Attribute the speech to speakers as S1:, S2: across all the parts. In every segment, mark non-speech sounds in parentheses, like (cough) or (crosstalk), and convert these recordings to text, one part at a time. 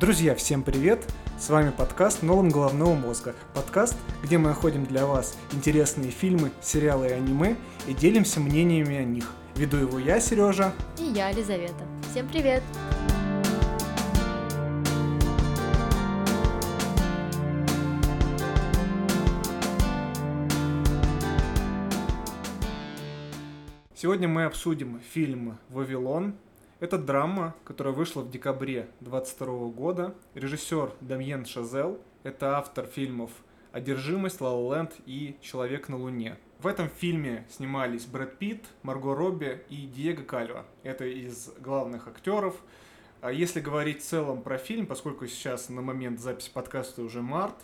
S1: Друзья, всем привет! С вами подкаст «Нолом головного мозга». Подкаст, где мы находим для вас интересные фильмы, сериалы и аниме и делимся мнениями о них. Веду его я, Сережа.
S2: И я, Елизавета. Всем привет!
S1: Сегодня мы обсудим фильм «Вавилон», это драма, которая вышла в декабре 2022 года. Режиссер Дамьен Шазел. Это автор фильмов «Одержимость», «Ла Ленд» и «Человек на Луне». В этом фильме снимались Брэд Питт, Марго Робби и Диего Кальва. Это из главных актеров. А если говорить в целом про фильм, поскольку сейчас на момент записи подкаста уже март,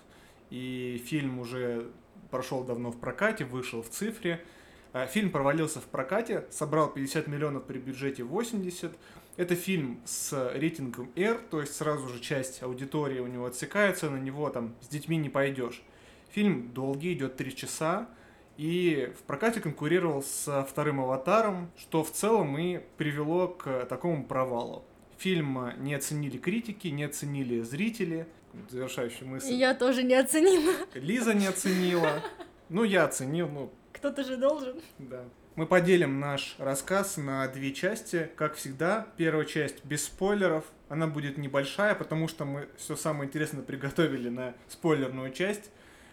S1: и фильм уже прошел давно в прокате, вышел в цифре, фильм провалился в прокате, собрал 50 миллионов при бюджете 80. Это фильм с рейтингом R, то есть сразу же часть аудитории у него отсекается, на него там с детьми не пойдешь. Фильм долгий, идет 3 часа, и в прокате конкурировал со вторым «Аватаром», что в целом и привело к такому провалу. Фильм не оценили критики, не оценили зрители. Завершающая мысль.
S2: Я тоже не оценила.
S1: Лиза не оценила. Ну, я оценил, ну,
S2: кто-то же должен.
S1: Да. Мы поделим наш рассказ на две части. Как всегда, первая часть без спойлеров. Она будет небольшая, потому что мы все самое интересное приготовили на спойлерную часть.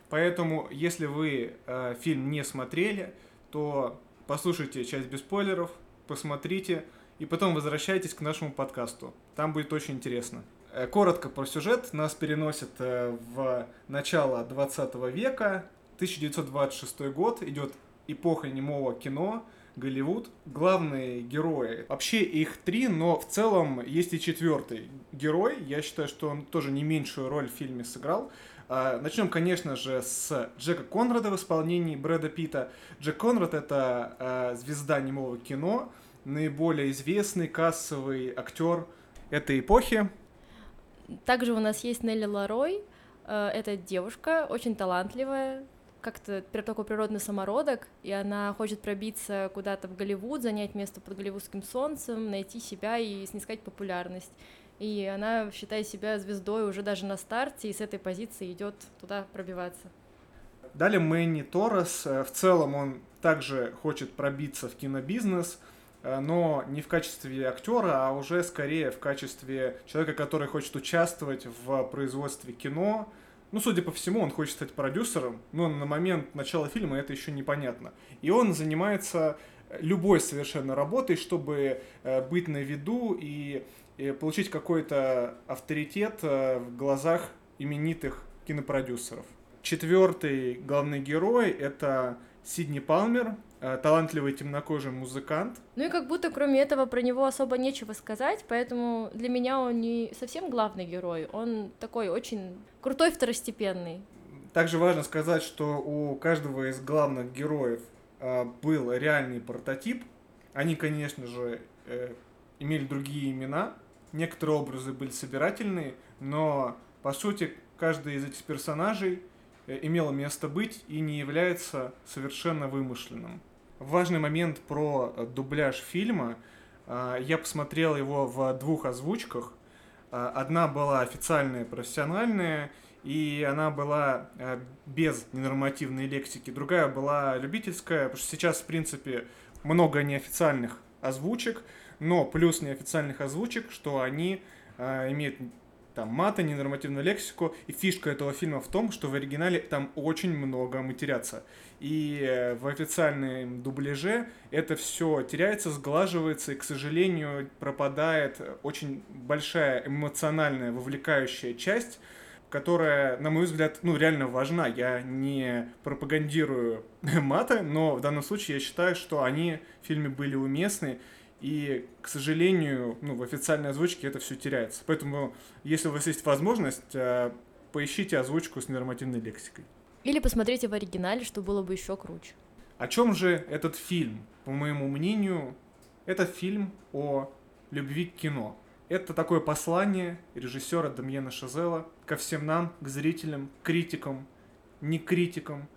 S1: Поэтому, если вы э, фильм не смотрели, то послушайте часть без спойлеров, посмотрите, и потом возвращайтесь к нашему подкасту. Там будет очень интересно. Э, коротко про сюжет. Нас переносят э, в начало 20 века. 1926 год. Идет эпоха немого кино, Голливуд. Главные герои, вообще их три, но в целом есть и четвертый герой. Я считаю, что он тоже не меньшую роль в фильме сыграл. А, начнем, конечно же, с Джека Конрада в исполнении Брэда Питта. Джек Конрад — это а, звезда немого кино, наиболее известный кассовый актер этой эпохи.
S2: Также у нас есть Нелли Ларой. Э, это девушка, очень талантливая, как-то такой природный самородок, и она хочет пробиться куда-то в Голливуд, занять место под голливудским солнцем, найти себя и снискать популярность. И она считает себя звездой уже даже на старте, и с этой позиции идет туда пробиваться.
S1: Далее Мэнни Торрес. Э, в целом он также хочет пробиться в кинобизнес, э, но не в качестве актера, а уже скорее в качестве человека, который хочет участвовать в производстве кино, ну, судя по всему, он хочет стать продюсером, но на момент начала фильма это еще непонятно. И он занимается э, любой совершенно работой, чтобы э, быть на виду и, и получить какой-то авторитет э, в глазах именитых кинопродюсеров. Четвертый главный герой это Сидни Палмер, Э, талантливый темнокожий музыкант.
S2: Ну и как будто кроме этого про него особо нечего сказать, поэтому для меня он не совсем главный герой, он такой очень крутой второстепенный.
S1: Также важно сказать, что у каждого из главных героев э, был реальный прототип. Они, конечно же, э, имели другие имена. Некоторые образы были собирательные, но по сути каждый из этих персонажей э, имело место быть и не является совершенно вымышленным важный момент про э, дубляж фильма. А, я посмотрел его в двух озвучках. А, одна была официальная, профессиональная, и она была э, без ненормативной лексики. Другая была любительская, потому что сейчас, в принципе, много неофициальных озвучек, но плюс неофициальных озвучек, что они э, имеют там мата, ненормативную лексику. И фишка этого фильма в том, что в оригинале там очень много матерятся. И э, в официальном дубляже это все теряется, сглаживается, и, к сожалению, пропадает очень большая эмоциональная, вовлекающая часть, которая, на мой взгляд, ну, реально важна. Я не пропагандирую (laughs) мата, но в данном случае я считаю, что они в фильме были уместны, и, к сожалению, ну, в официальной озвучке это все теряется. Поэтому, если у вас есть возможность, э, поищите озвучку с нормативной лексикой.
S2: Или посмотрите в оригинале, что было бы еще круче.
S1: О чем же этот фильм? По моему мнению, это фильм о любви к кино. Это такое послание режиссера Дамьена Шазела ко всем нам, к зрителям, критикам, не критикам,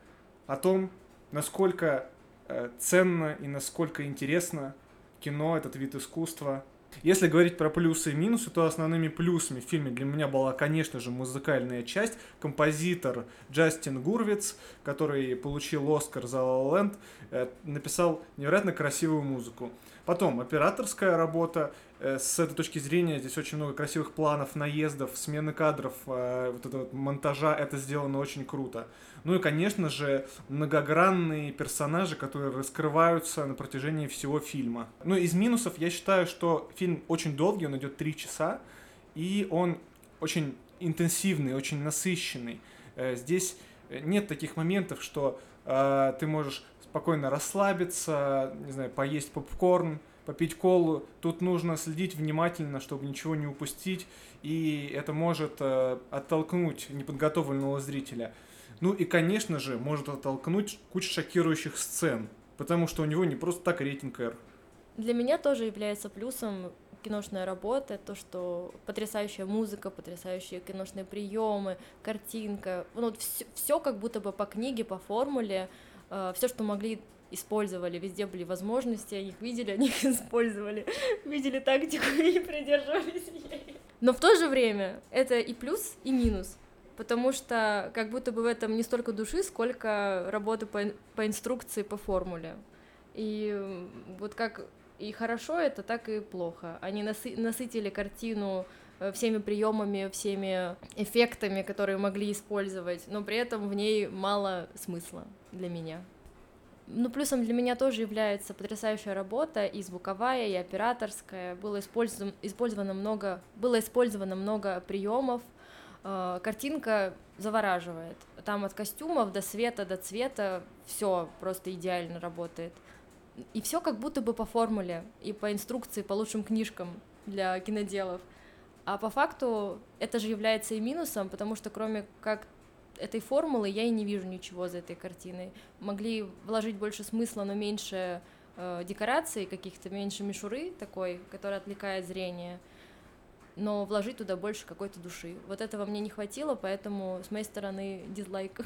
S1: о том, насколько э, ценно и насколько интересно кино, этот вид искусства Если говорить про плюсы и минусы, то основными плюсами в фильме для меня была, конечно же, музыкальная часть. Композитор Джастин Гурвиц, который получил Оскар за La La э, написал невероятно красивую музыку. Потом операторская работа. Э, с этой точки зрения здесь очень много красивых планов, наездов, смены кадров, э, вот этого вот монтажа. Это сделано очень круто. Ну и, конечно же, многогранные персонажи, которые раскрываются на протяжении всего фильма. Ну, из минусов я считаю, что фильм очень долгий, он идет три часа, и он очень интенсивный, очень насыщенный. Э, здесь нет таких моментов, что э, ты можешь спокойно расслабиться, не знаю, поесть попкорн, попить колу. Тут нужно следить внимательно, чтобы ничего не упустить, и это может э, оттолкнуть неподготовленного зрителя. Ну и, конечно же, может оттолкнуть кучу шокирующих сцен, потому что у него не просто так рейтинг R.
S2: Для меня тоже является плюсом киношная работа, то, что потрясающая музыка, потрясающие киношные приемы, картинка, ну, все, все как будто бы по книге, по формуле, все, что могли использовали, везде были возможности, они их видели, они их (laughs) использовали, видели тактику (laughs) и придерживались ей. Но в то же время это и плюс, и минус потому что как будто бы в этом не столько души, сколько работы по, по инструкции, по формуле. И вот как и хорошо это, так и плохо. Они насы насытили картину э, всеми приемами, всеми эффектами, которые могли использовать, но при этом в ней мало смысла для меня. Ну, плюсом для меня тоже является потрясающая работа, и звуковая, и операторская. Было использовано, использовано много, было использовано много приемов, Э, картинка завораживает. Там от костюмов до света, до цвета все просто идеально работает. И все как будто бы по формуле и по инструкции, по лучшим книжкам для киноделов. А по факту это же является и минусом, потому что кроме как этой формулы я и не вижу ничего за этой картиной. Могли вложить больше смысла, но меньше э, декораций каких-то, меньше мишуры такой, которая отвлекает зрение но вложить туда больше какой-то души. Вот этого мне не хватило, поэтому с моей стороны дизлайк.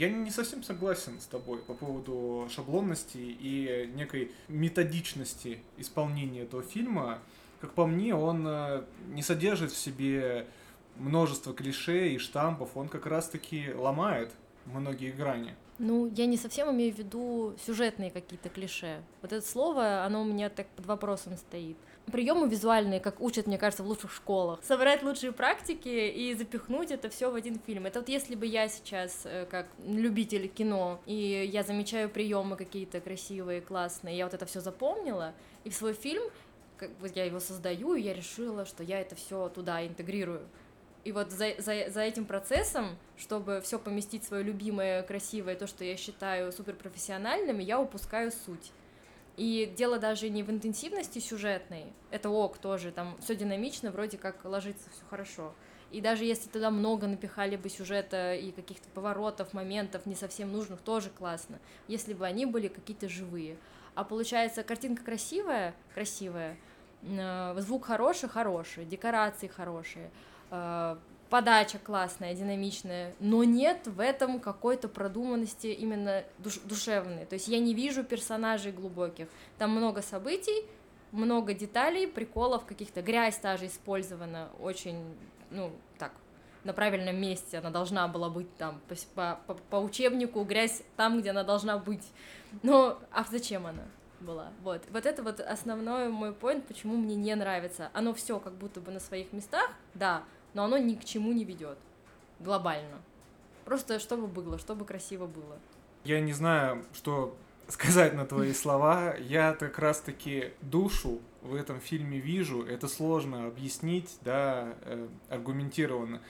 S1: Я не совсем согласен с тобой по поводу шаблонности и некой методичности исполнения этого фильма. Как по мне, он э, не содержит в себе множество клише и штампов, он как раз-таки ломает многие грани.
S2: Ну, я не совсем имею в виду сюжетные какие-то клише. Вот это слово, оно у меня так под вопросом стоит. Приемы визуальные, как учат, мне кажется, в лучших школах. Собрать лучшие практики и запихнуть это все в один фильм. Это вот если бы я сейчас, э, как любитель кино, и я замечаю приемы какие-то красивые, классные, я вот это все запомнила, и в свой фильм как бы я его создаю, и я решила, что я это все туда интегрирую. И вот за, за, за этим процессом, чтобы все поместить свое любимое, красивое, то, что я считаю суперпрофессиональным, я упускаю суть. И дело даже не в интенсивности сюжетной, это ок тоже, там все динамично, вроде как ложится все хорошо. И даже если туда много напихали бы сюжета и каких-то поворотов, моментов не совсем нужных, тоже классно, если бы они были какие-то живые. А получается, картинка красивая, красивая, э, звук хороший, хороший, декорации хорошие, подача классная, динамичная, но нет в этом какой-то продуманности именно душ душевной. То есть я не вижу персонажей глубоких. Там много событий, много деталей, приколов каких-то. Грязь та же использована очень, ну, так, на правильном месте. Она должна была быть там по, по, по учебнику, грязь там, где она должна быть. Но, а зачем она? была. Вот. Вот это вот основной мой point, почему мне не нравится. Оно все как будто бы на своих местах, да, но оно ни к чему не ведет глобально. Просто чтобы было, чтобы красиво было.
S1: Я не знаю, что (laughs) сказать на твои слова. Я как раз-таки душу в этом фильме вижу. Это сложно объяснить, да, э, аргументированно.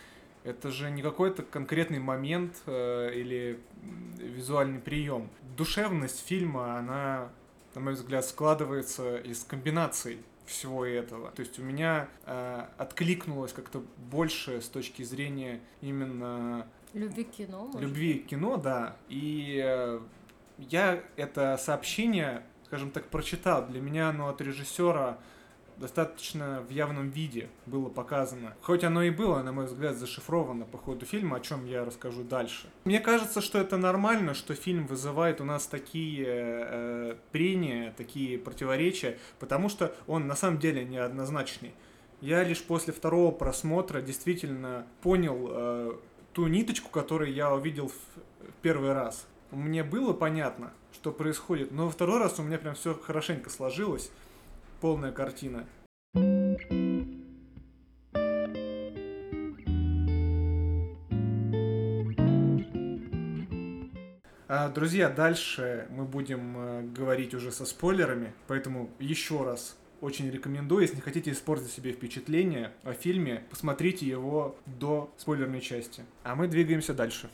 S1: Это же не какой-то конкретный момент э, или визуальный прием. Душевность фильма, она, на мой взгляд, складывается из комбинаций всего этого. То есть у меня э, откликнулось как-то больше с точки зрения именно
S2: любви к кино.
S1: Может? Любви к кино, да. И э, я это сообщение, скажем так, прочитал. Для меня оно от режиссера достаточно в явном виде было показано. Хоть оно и было, на мой взгляд, зашифровано по ходу фильма, о чем я расскажу дальше. Мне кажется, что это нормально, что фильм вызывает у нас такие э, прения, такие противоречия, потому что он на самом деле неоднозначный. Я лишь после второго просмотра действительно понял э, ту ниточку, которую я увидел в первый раз. Мне было понятно, что происходит, но во второй раз у меня прям все хорошенько сложилось, полная картина. А, друзья, дальше мы будем э, говорить уже со спойлерами, поэтому еще раз очень рекомендую, если не хотите испортить себе впечатление о фильме, посмотрите его до спойлерной части. А мы двигаемся дальше.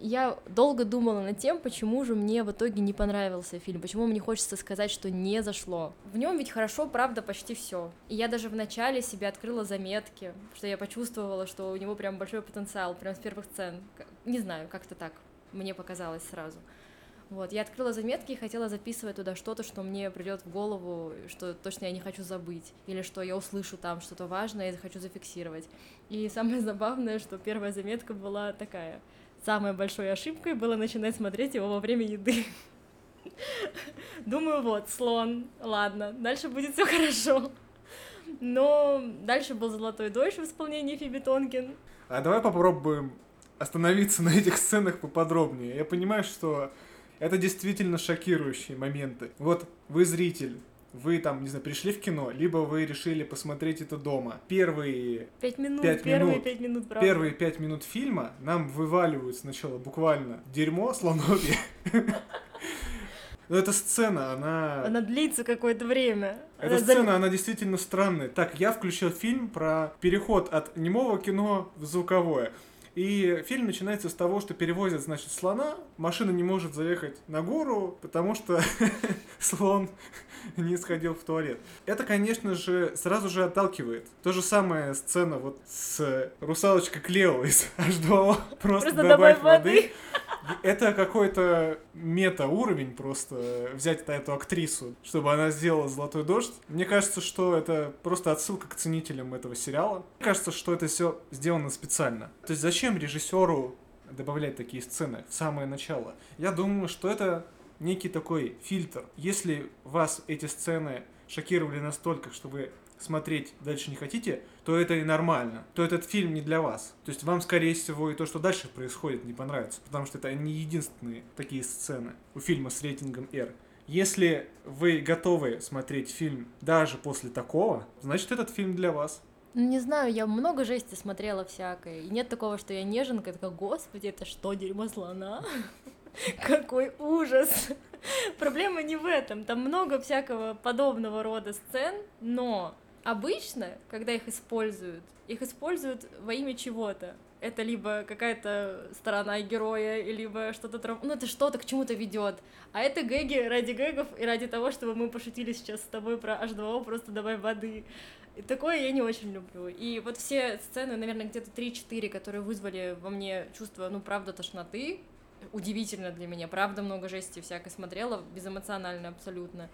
S2: Я долго думала над тем, почему же мне в итоге не понравился фильм, почему мне хочется сказать, что не зашло. В нем ведь хорошо, правда, почти все. И я даже в начале себе открыла заметки, что я почувствовала, что у него прям большой потенциал, прям с первых сцен. Не знаю, как-то так мне показалось сразу. Вот, я открыла заметки и хотела записывать туда что-то, что мне придет в голову, что точно я не хочу забыть, или что я услышу там что-то важное и хочу зафиксировать. И самое забавное, что первая заметка была такая. Самой большой ошибкой было начинать смотреть его во время еды. Думаю, вот, слон, ладно, дальше будет все хорошо. Но дальше был «Золотой дождь» в исполнении Фиби Тонкин.
S1: А давай попробуем остановиться на этих сценах поподробнее. Я понимаю, что это действительно шокирующие моменты. Вот вы зритель, вы там, не знаю, пришли в кино, либо вы решили посмотреть это дома. Первые
S2: пять минут,
S1: пять
S2: первые
S1: минут,
S2: пять минут, правда.
S1: Первые пять минут фильма нам вываливают сначала буквально дерьмо слоновье. Но эта сцена, она...
S2: Она длится какое-то время.
S1: Эта сцена, она действительно странная. Так, я включил фильм про переход от немого кино в звуковое. И фильм начинается с того, что перевозят, значит, слона, машина не может заехать на гору, потому что (laughs) слон (laughs) не сходил в туалет. Это, конечно же, сразу же отталкивает. То же самое сцена вот с русалочкой Клео из (laughs) H2O. Просто, просто добавь воды. воды. Это какой-то мета-уровень просто взять эту актрису, чтобы она сделала «Золотой дождь». Мне кажется, что это просто отсылка к ценителям этого сериала. Мне кажется, что это все сделано специально. То есть зачем режиссеру добавлять такие сцены в самое начало? Я думаю, что это некий такой фильтр. Если вас эти сцены шокировали настолько, что вы смотреть дальше не хотите, то это и нормально, то этот фильм не для вас. То есть вам, скорее всего, и то, что дальше происходит, не понравится, потому что это не единственные такие сцены у фильма с рейтингом R. Если вы готовы смотреть фильм даже после такого, значит этот фильм для вас.
S2: Ну, не знаю, я много жести смотрела всякой. И нет такого, что я неженка, такая, господи, это что, дерьмо слона? Какой ужас! Проблема не в этом. Там много всякого подобного рода сцен, но обычно, когда их используют, их используют во имя чего-то. Это либо какая-то сторона героя, либо что-то трав... ну это что-то к чему-то ведет. А это гэги ради гэгов и ради того, чтобы мы пошутили сейчас с тобой про H2O, просто давай воды. И такое я не очень люблю. И вот все сцены, наверное, где-то 3-4, которые вызвали во мне чувство, ну, правда, тошноты, удивительно для меня. Правда, много жести всякой смотрела, безэмоционально абсолютно.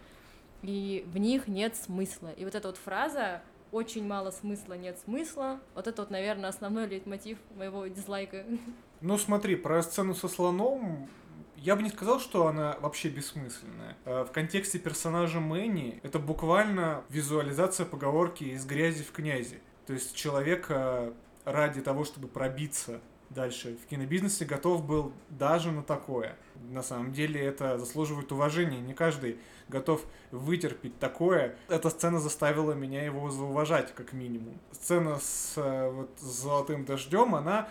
S2: И в них нет смысла. И вот эта вот фраза очень мало смысла, нет смысла. Вот это вот, наверное, основной лейтмотив моего дизлайка.
S1: Ну смотри, про сцену со слоном я бы не сказал, что она вообще бессмысленная. Э, в контексте персонажа Мэнни это буквально визуализация поговорки «из грязи в князи». То есть человек э, ради того, чтобы пробиться дальше в кинобизнесе готов был даже на такое. На самом деле это заслуживает уважения. Не каждый готов вытерпеть такое. Эта сцена заставила меня его зауважать, как минимум. Сцена с, э, вот, с золотым дождем, она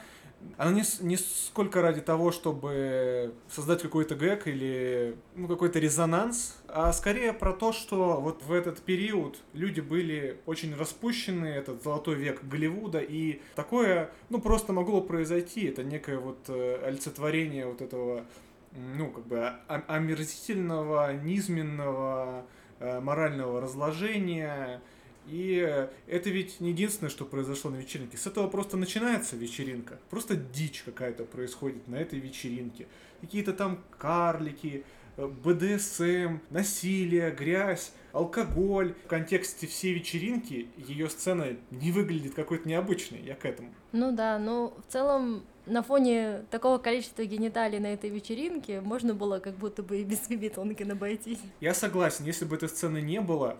S1: она не, не сколько ради того, чтобы создать какой-то гэг или ну, какой-то резонанс, а скорее про то, что вот в этот период люди были очень распущены, этот золотой век Голливуда, и такое, ну, просто могло произойти. Это некое вот э, олицетворение вот этого, ну, как бы омерзительного, низменного, э, морального разложения, и это ведь не единственное, что произошло на вечеринке. С этого просто начинается вечеринка. Просто дичь какая-то происходит на этой вечеринке. Какие-то там карлики, э, БДСМ, насилие, грязь, алкоголь. В контексте всей вечеринки ее сцена не выглядит какой-то необычной, я к этому.
S2: Ну да, но в целом на фоне такого количества гениталий на этой вечеринке можно было как будто бы и без бетонки обойтись.
S1: Я согласен, если бы этой сцены не было,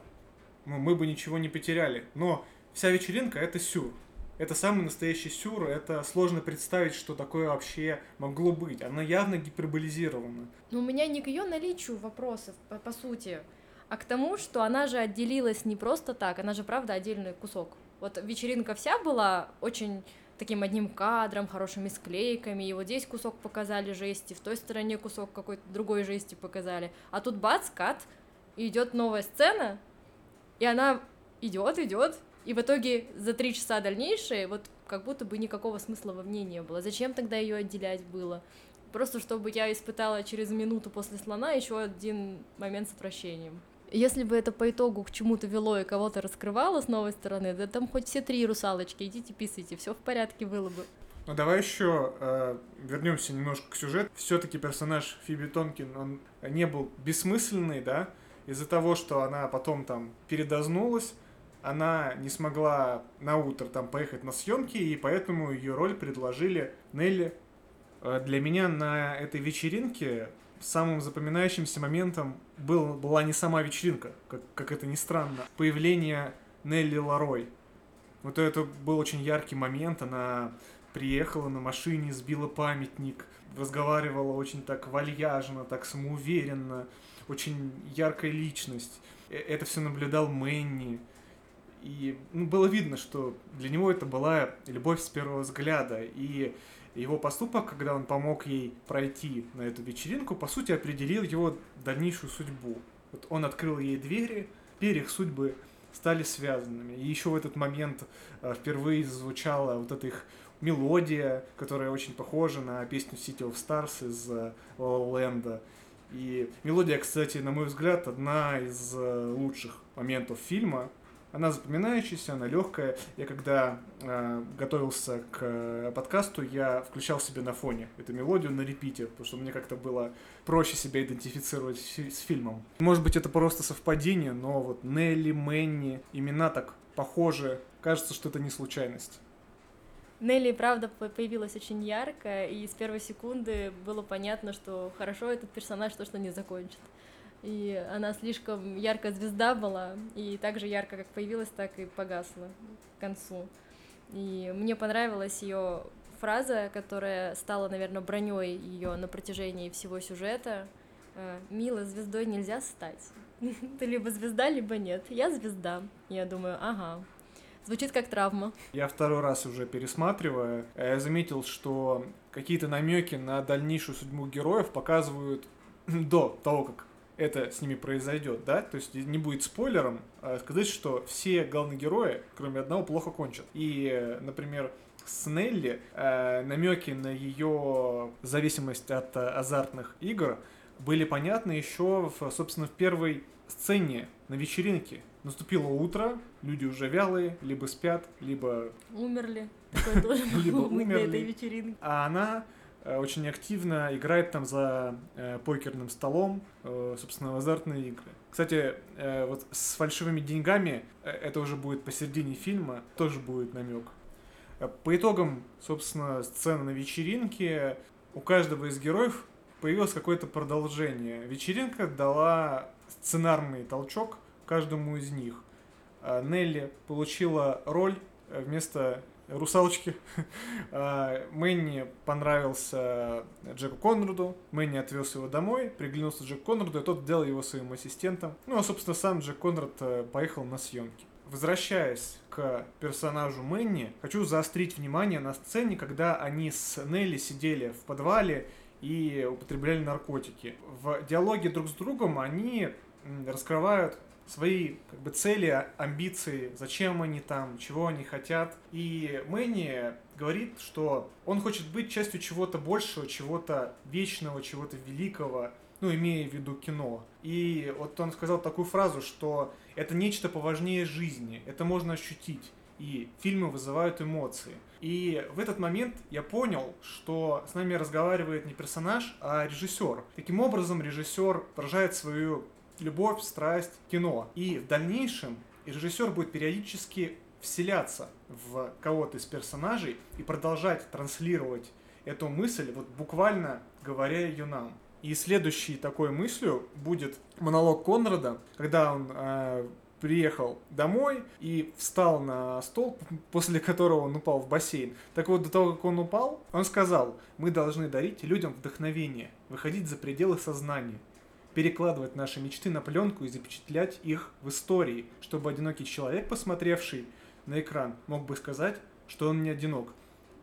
S1: мы бы ничего не потеряли. Но вся вечеринка — это сюр. Это самый настоящий сюр, это сложно представить, что такое вообще могло быть. Она явно гиперболизирована.
S2: Но у меня не к ее наличию вопросов, по, по сути, а к тому, что она же отделилась не просто так, она же правда отдельный кусок. Вот вечеринка вся была очень таким одним кадром, хорошими склейками, и вот здесь кусок показали жести, в той стороне кусок какой-то другой жести показали, а тут бац, кат, и идет новая сцена, и она идет, идет, и в итоге за три часа дальнейшие вот как будто бы никакого смысла во мне не было. Зачем тогда ее отделять было? Просто чтобы я испытала через минуту после слона еще один момент с отвращением. Если бы это по итогу к чему-то вело и кого-то раскрывало с новой стороны, да там хоть все три русалочки, идите писайте, все в порядке было бы.
S1: Ну давай еще э, вернемся немножко к сюжету. Все-таки персонаж Фиби Тонкин, он не был бессмысленный, да, из-за того, что она потом там передознулась, она не смогла на утро там поехать на съемки, и поэтому ее роль предложили Нелли. Э, для меня на этой вечеринке самым запоминающимся моментом был, была не сама вечеринка, как, как это ни странно, появление Нелли Ларой. Вот это был очень яркий момент, она приехала на машине, сбила памятник, разговаривала очень так вальяжно, так самоуверенно, очень яркая личность. Э, это все наблюдал Мэнни. И ну, было видно, что для него это была любовь с первого взгляда. И его поступок, когда он помог ей пройти на эту вечеринку, по сути определил его дальнейшую судьбу. Вот он открыл ей двери, теперь их судьбы стали связанными. И еще в этот момент э, впервые звучала вот эта их мелодия, которая очень похожа на песню City of Stars из La La Land. И мелодия, кстати, на мой взгляд, одна из э, лучших моментов фильма. Она запоминающаяся, она легкая. Я когда э, готовился к э, подкасту, я включал себе на фоне эту мелодию на репите, потому что мне как-то было проще себя идентифицировать с фильмом. Может быть, это просто совпадение, но вот Нелли, Мэнни, имена так похожи. Кажется, что это не случайность.
S2: Нелли, правда, появилась очень ярко, и с первой секунды было понятно, что хорошо этот персонаж то, что не закончит и она слишком яркая звезда была, и так же ярко, как появилась, так и погасла к концу. И мне понравилась ее фраза, которая стала, наверное, броней ее на протяжении всего сюжета. «Э, Мила, звездой нельзя стать. (laughs) Ты либо звезда, либо нет. Я звезда. Я думаю, ага, Звучит как травма.
S1: Я второй раз уже пересматривая, я заметил, что какие-то намеки на дальнейшую судьбу героев показывают (laughs) до того, как это с ними произойдет, да, то есть не будет спойлером а сказать, что все главные герои, кроме одного, плохо кончат. И, например, с Нелли э, намеки на ее зависимость от э, азартных игр были понятны еще, в, собственно, в первой сцене на вечеринке. Наступило утро, люди уже вялые, либо спят, либо...
S2: Умерли. (laughs)
S1: Либо умерли. А она Э, очень активно играет там за э, покерным столом, э, собственно, в азартные игры. Кстати, э, вот с фальшивыми деньгами, э, это уже будет посередине фильма, тоже будет намек. По итогам, собственно, сцены на вечеринке, у каждого из героев появилось какое-то продолжение. Вечеринка дала сценарный толчок каждому из них. Э, Нелли получила роль э, вместо русалочки. (laughs) А, Мэнни понравился Джеку Конраду, Мэнни отвез его домой, приглянулся Джеку Конраду, и тот сделал его своим ассистентом. Ну, а, собственно, сам Джек Конрад э, поехал на съемки. Возвращаясь к персонажу Мэнни, хочу заострить внимание на сцене, когда они с Нелли сидели в подвале и употребляли наркотики. В диалоге друг с другом они раскрывают свои как бы, цели, амбиции, зачем они там, чего они хотят. И Мэнни говорит, что он хочет быть частью чего-то большего, чего-то вечного, чего-то великого, ну, имея в виду кино. И вот он сказал такую фразу, что это нечто поважнее жизни, это можно ощутить. И фильмы вызывают эмоции. И в этот момент я понял, что с нами разговаривает не персонаж, а режиссер. Таким образом, режиссер выражает свою любовь, страсть, кино. И в дальнейшем режиссер будет периодически вселяться в кого-то из персонажей и продолжать транслировать эту мысль, вот буквально говоря ее нам. И следующей такой мыслью будет монолог Конрада, когда он э, приехал домой и встал на стол, после которого он упал в бассейн. Так вот, до того, как он упал, он сказал, мы должны дарить людям вдохновение, выходить за пределы сознания, перекладывать наши мечты на пленку и запечатлять их в истории, чтобы одинокий человек, посмотревший на экран, мог бы сказать, что он не одинок.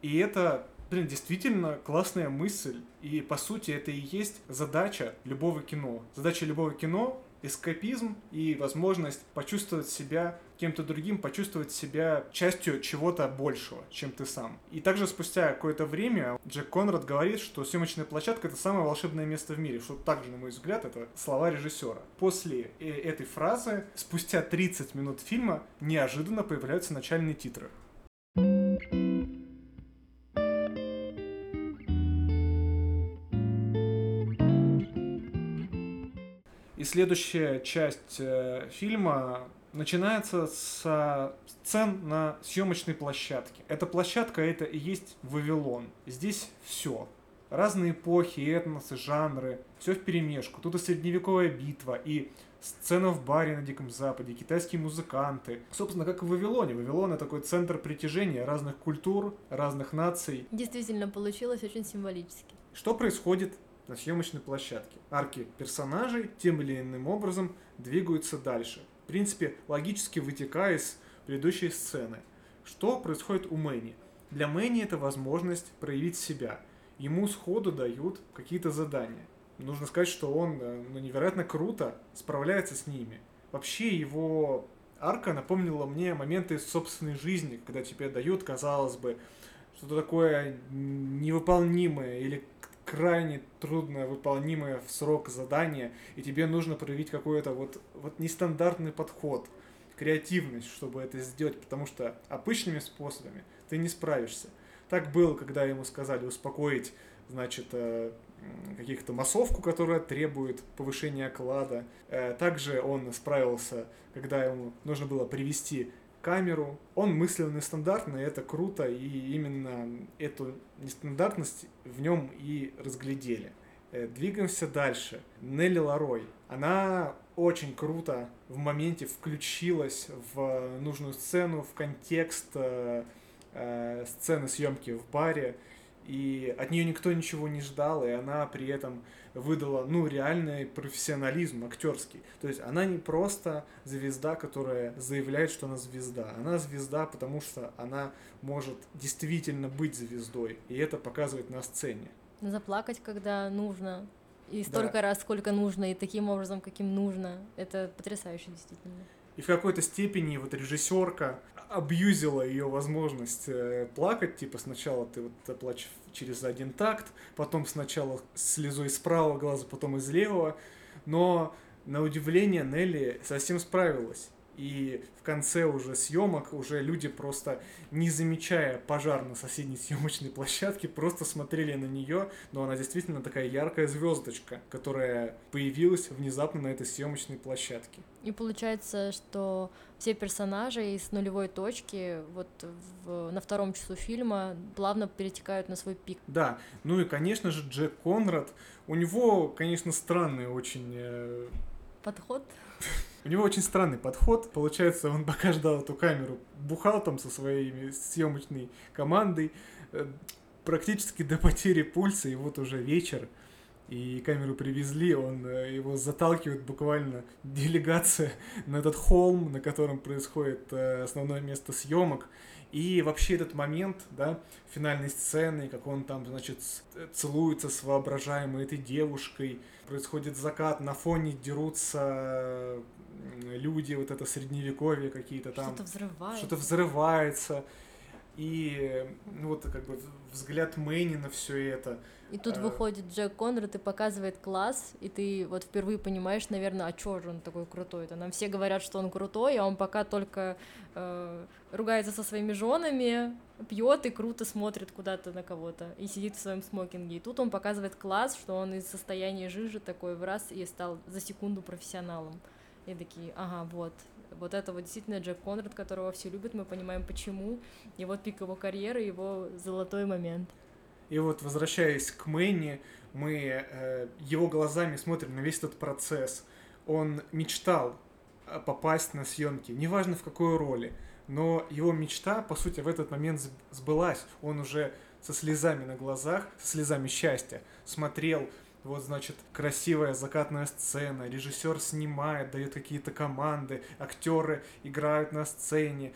S1: И это Блин, действительно классная мысль. И по сути это и есть задача любого кино. Задача любого кино эскапизм и возможность почувствовать себя кем-то другим, почувствовать себя частью чего-то большего, чем ты сам. И также спустя какое-то время Джек Конрад говорит, что съемочная площадка это самое волшебное место в мире, что также, на мой взгляд, это слова режиссера. После э, этой фразы, спустя 30 минут фильма, неожиданно появляются начальные титры. Следующая часть э, фильма начинается с сцен на съемочной площадке. Эта площадка это и есть Вавилон. Здесь все. Разные эпохи, этносы, жанры, все в перемешку. Тут и средневековая битва, и сцена в баре на Диком Западе, китайские музыканты. Собственно, как и в Вавилоне. Вавилон это такой центр притяжения разных культур, разных наций.
S2: Действительно, получилось очень символически.
S1: Что происходит на съемочной площадке. Арки персонажей тем или иным образом двигаются дальше. В принципе, логически вытекая из предыдущей сцены. Что происходит у Мэнни? Для Мэнни это возможность проявить себя. Ему сходу дают какие-то задания. Нужно сказать, что он э, ну, невероятно круто справляется с ними. Вообще его арка напомнила мне моменты собственной жизни, когда тебе дают, казалось бы, что-то такое невыполнимое или крайне трудно выполнимое в срок задание, и тебе нужно проявить какой-то вот, вот нестандартный подход, креативность, чтобы это сделать, потому что обычными способами ты не справишься. Так было, когда ему сказали успокоить, значит, э, каких-то массовку, которая требует повышения оклада. Э, также он справился, когда ему нужно было привести камеру. Он мыслил нестандартно, и это круто, и именно эту нестандартность в нем и разглядели. Э, двигаемся дальше. Нелли Ларой. Она очень круто в моменте включилась в нужную сцену, в контекст э, э, сцены съемки в баре и от нее никто ничего не ждал, и она при этом выдала, ну, реальный профессионализм актерский. То есть она не просто звезда, которая заявляет, что она звезда. Она звезда, потому что она может действительно быть звездой, и это показывает на сцене.
S2: Заплакать, когда нужно, и столько да. раз, сколько нужно, и таким образом, каким нужно. Это потрясающе, действительно.
S1: И в какой-то степени вот режиссерка абьюзила ее возможность э, плакать, типа сначала ты вот плачешь через один такт, потом сначала слезой из правого глаза, потом из левого, но на удивление Нелли совсем справилась. И в конце уже съемок уже люди просто, не замечая пожар на соседней съемочной площадке, просто смотрели на нее, но она действительно такая яркая звездочка, которая появилась внезапно на этой съемочной площадке.
S2: И получается, что все персонажи из нулевой точки вот в, на втором часу фильма плавно перетекают на свой пик.
S1: Да, ну и, конечно же, Джек Конрад, у него, конечно, странный очень... Э,
S2: Подход? (laughs)
S1: У него очень странный подход. Получается, он пока ждал эту камеру, бухал там со своей съемочной командой, э, практически до потери пульса, и вот уже вечер, и камеру привезли, он э, его заталкивает буквально делегация (laughs) на этот холм, на котором происходит э, основное место съемок. И вообще этот момент, да, финальной сцены, как он там, значит, целуется с воображаемой этой девушкой, происходит закат, на фоне дерутся люди, вот это средневековье какие-то там.
S2: Что-то взрывается.
S1: Что-то взрывается. и ну, вот как бы взгляд Мэйни на все это.
S2: И тут
S1: А.
S2: выходит Джек Конрад и показывает класс, и ты вот впервые понимаешь, наверное, а чё же он такой крутой-то? Нам все говорят, что он крутой, а он пока только э, ругается со своими женами, пьет и круто смотрит куда-то на кого-то и сидит в своем смокинге. И тут он показывает класс, что он из состояния жижи такой в раз и стал за секунду профессионалом. И такие, ага, вот, вот это вот действительно Джек Конрад, которого все любят, мы понимаем почему. И вот пик его карьеры, его золотой момент.
S1: И вот, возвращаясь к Мэнни, мы э, его глазами смотрим на весь этот процесс. Он мечтал э, попасть на съемки, неважно в какой роли, но его мечта, по сути, в этот момент сб- сбылась. Он уже со слезами на глазах, со слезами счастья смотрел вот, значит, красивая закатная сцена, режиссер снимает, дает какие-то команды, актеры играют на сцене,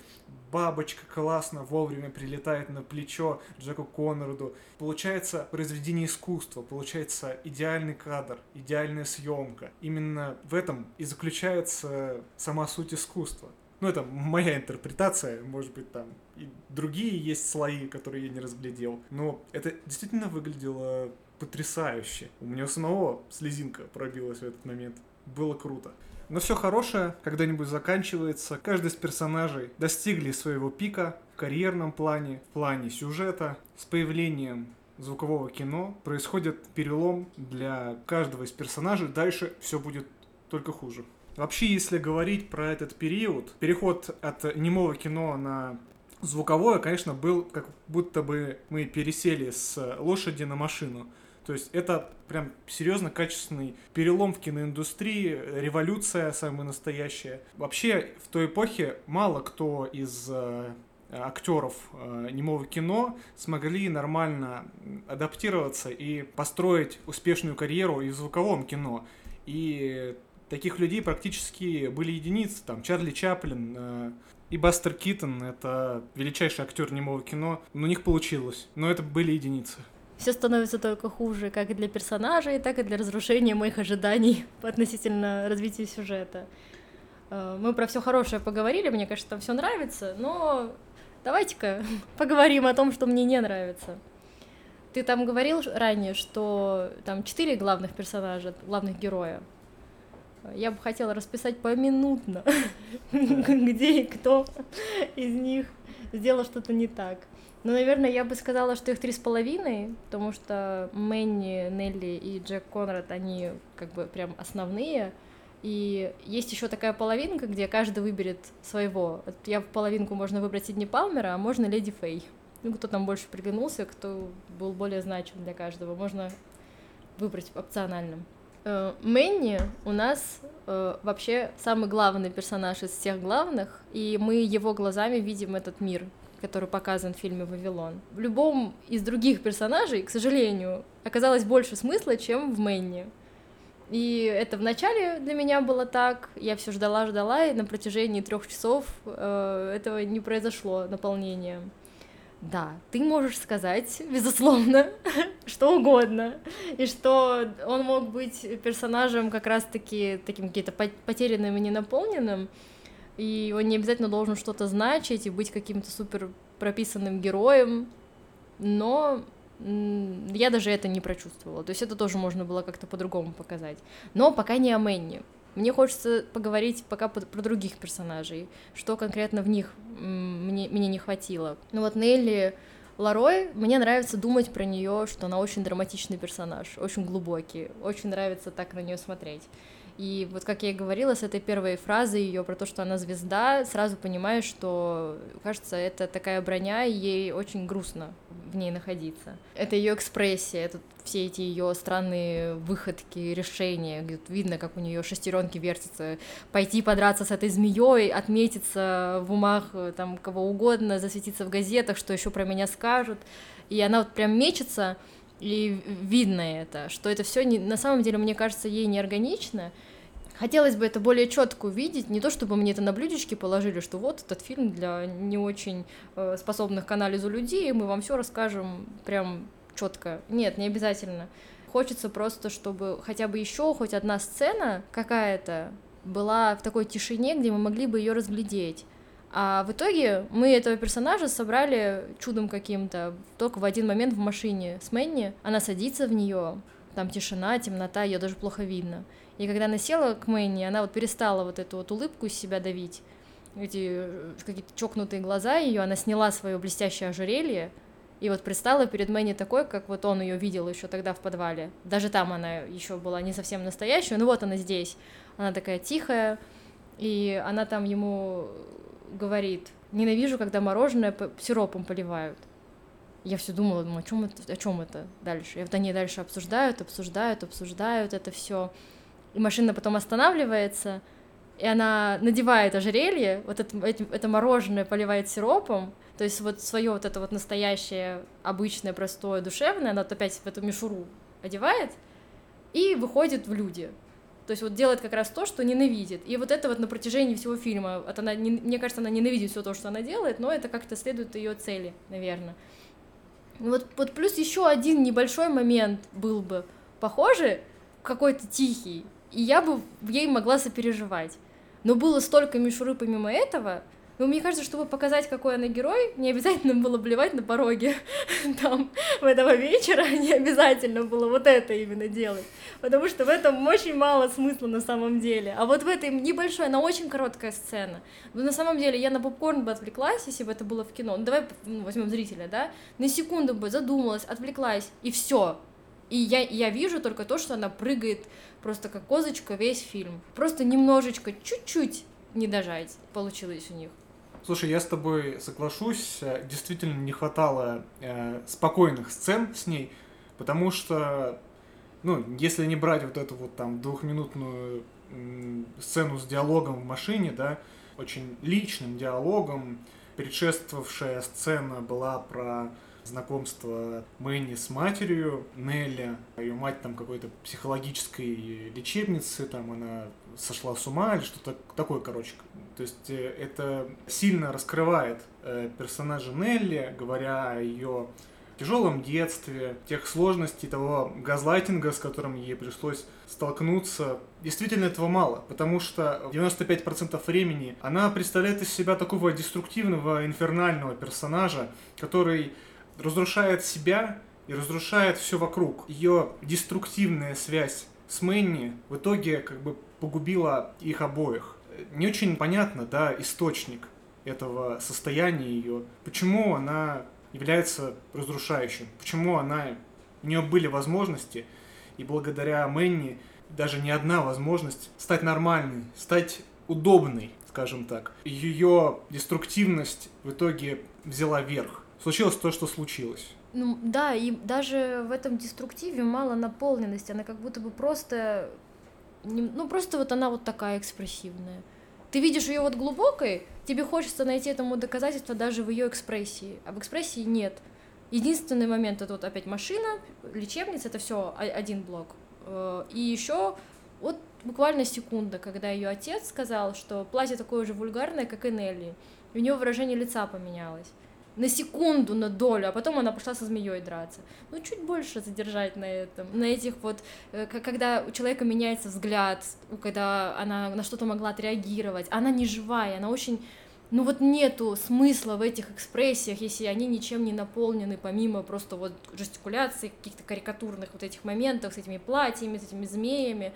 S1: бабочка классно вовремя прилетает на плечо Джеку Конраду. Получается произведение искусства, получается идеальный кадр, идеальная съемка. Именно в этом и заключается сама суть искусства. Ну, это моя интерпретация, может быть, там и другие есть слои, которые я не разглядел. Но это действительно выглядело потрясающе. У меня самого слезинка пробилась в этот момент. Было круто. Но все хорошее когда-нибудь заканчивается. Каждый из персонажей достигли своего пика в карьерном плане, в плане сюжета. С появлением звукового кино происходит перелом для каждого из персонажей. Дальше все будет только хуже. Вообще, если говорить про этот период, переход от немого кино на звуковое, конечно, был как будто бы мы пересели с лошади на машину. То есть это прям серьезно качественный перелом в киноиндустрии, революция самая настоящая. Вообще в той эпохе мало кто из э, актеров э, немого кино смогли нормально адаптироваться и построить успешную карьеру и в звуковом кино. И таких людей практически были единицы. Там Чарли Чаплин э, и Бастер Китон, это величайший актер немого кино. Но у них получилось, но это были единицы.
S2: Все становится только хуже, как и для персонажей, так и для разрушения моих ожиданий (laughs) относительно развития сюжета. Э, Мы про все хорошее поговорили, мне кажется, там все нравится, но давайте-ка (laughs) поговорим о том, что мне не нравится. Ты там говорил ранее, что там четыре главных персонажа, главных героя. Я бы хотела расписать поминутно, (laughs) где и кто из них сделал что-то не так. Ну, наверное, я бы сказала, что их три с половиной, потому что Мэнни, Нелли и Джек Конрад, они как бы прям основные. И есть еще такая половинка, где каждый выберет своего. Я в половинку можно выбрать Сидни Палмера, а можно Леди Фэй. Ну, кто там больше приглянулся, кто был более значим для каждого, можно выбрать опциональным. Э, Мэнни у нас э, вообще самый главный персонаж из всех главных, и мы его глазами видим этот мир, который показан в фильме «Вавилон». В любом из других персонажей, к сожалению, оказалось больше смысла, чем в Мэнни. И это вначале для меня было так, я все ждала, ждала, и на протяжении трех часов э, этого не произошло наполнения. Да, ты можешь сказать, безусловно, (laughs) что угодно, и что он мог быть персонажем как раз-таки таким каким-то потерянным и ненаполненным, и он не обязательно должен что-то значить и быть каким-то супер прописанным героем, но я даже это не прочувствовала. То есть это тоже можно было как-то по-другому показать. Но пока не о Мэнни. Мне хочется поговорить пока про других персонажей, что конкретно в них мне, мне не хватило. Ну вот Нелли Ларой, мне нравится думать про нее, что она очень драматичный персонаж, очень глубокий, очень нравится так на нее смотреть. И вот как я и говорила, с этой первой фразы ее про то, что она звезда, сразу понимаешь, что, кажется, это такая броня, и ей очень грустно в ней находиться. Это ее экспрессия, это все эти ее странные выходки, решения, видно, как у нее шестеренки вертятся, пойти подраться с этой змеей, отметиться в умах там кого угодно, засветиться в газетах, что еще про меня скажут. И она вот прям мечется, и видно это, что это все на самом деле, мне кажется, ей неорганично, Хотелось бы это более четко увидеть, не то чтобы мне это на блюдечке положили, что вот этот фильм для не очень э, способных к анализу людей, и мы вам все расскажем прям четко. Нет, не обязательно. Хочется просто, чтобы хотя бы еще хоть одна сцена какая-то была в такой тишине, где мы могли бы ее разглядеть. А в итоге мы этого персонажа собрали чудом каким-то только в один момент в машине с Мэнни. Она садится в нее, там тишина, темнота, ее даже плохо видно. И когда она села к Мэнни, она вот перестала вот эту вот улыбку из себя давить, эти э, какие-то чокнутые глаза ее, она сняла свое блестящее ожерелье, и вот предстала перед Мэнни такой, как вот он ее видел еще тогда в подвале. Даже там она еще была не совсем настоящая, но вот она здесь. Она такая тихая, и она там ему говорит, ненавижу, когда мороженое сиропом поливают. Я все думала, думаю, о чем это, о чем это дальше? И вот они дальше обсуждают, обсуждают, обсуждают это все. И машина потом останавливается, и она надевает ожерелье, вот это, это мороженое поливает сиропом, то есть вот свое вот это вот настоящее, обычное, простое, душевное, она вот опять в эту мишуру одевает и выходит в люди. То есть вот делает как раз то, что ненавидит. И вот это вот на протяжении всего фильма, вот она, не, мне кажется, она ненавидит все то, что она делает, но это как-то следует ее цели, наверное. Вот, вот плюс еще один небольшой момент был бы похожий, какой-то тихий, и я бы ей могла сопереживать. Но было столько мишуры помимо этого, но мне кажется, чтобы показать, какой она герой, не обязательно было блевать на пороге (laughs) там в этого вечера, не обязательно было вот это именно делать, потому что в этом очень мало смысла на самом деле. А вот в этой небольшой, она очень короткая сцена. Но на самом деле я на попкорн бы отвлеклась, если бы это было в кино. Ну давай ну, возьмем зрителя, да? На секунду бы задумалась, отвлеклась, и все. И я, я вижу только то, что она прыгает просто как козочка весь фильм. Просто немножечко, чуть-чуть не дожать получилось у них.
S1: Слушай, я с тобой соглашусь, действительно не хватало э, спокойных сцен с ней, потому что, ну, если не брать вот эту вот там двухминутную э, сцену с диалогом в машине, да, очень личным диалогом, предшествовавшая сцена была про знакомство Мэнни с матерью Нелли. Ее мать там какой-то психологической лечебницы, там она сошла с ума или что-то такое, короче. То есть э, это сильно раскрывает э, персонажа Нелли, говоря о ее тяжелом детстве, тех сложностей, того газлайтинга, с которым ей пришлось столкнуться. Действительно этого мало, потому что 95% времени она представляет из себя такого деструктивного, инфернального персонажа, который разрушает себя и разрушает все вокруг. Ее деструктивная связь с Мэнни в итоге как бы погубила их обоих. Не очень понятно, да, источник этого состояния ее, почему она является разрушающим, почему она, у нее были возможности, и благодаря Мэнни даже не одна возможность стать нормальной, стать удобной, скажем так. Ее деструктивность в итоге взяла верх. Случилось то, что случилось.
S2: Ну да, и даже в этом деструктиве мало наполненности, она как будто бы просто, ну просто вот она вот такая экспрессивная. Ты видишь ее вот глубокой, тебе хочется найти этому доказательство даже в ее экспрессии, а в экспрессии нет. Единственный момент это вот опять машина, лечебница, это все один блок. Э, и еще вот буквально секунда, когда ее отец сказал, что платье такое же вульгарное, как и Нелли. И у нее выражение лица поменялось на секунду, на долю, а потом она пошла со змеей драться. Ну, чуть больше задержать на этом, на этих вот, э, когда у человека меняется взгляд, когда она на что-то могла отреагировать, она не живая, она очень ну вот нету смысла в этих экспрессиях, если они ничем не наполнены, помимо просто вот жестикуляции, каких-то карикатурных вот этих моментов с этими платьями, с этими змеями.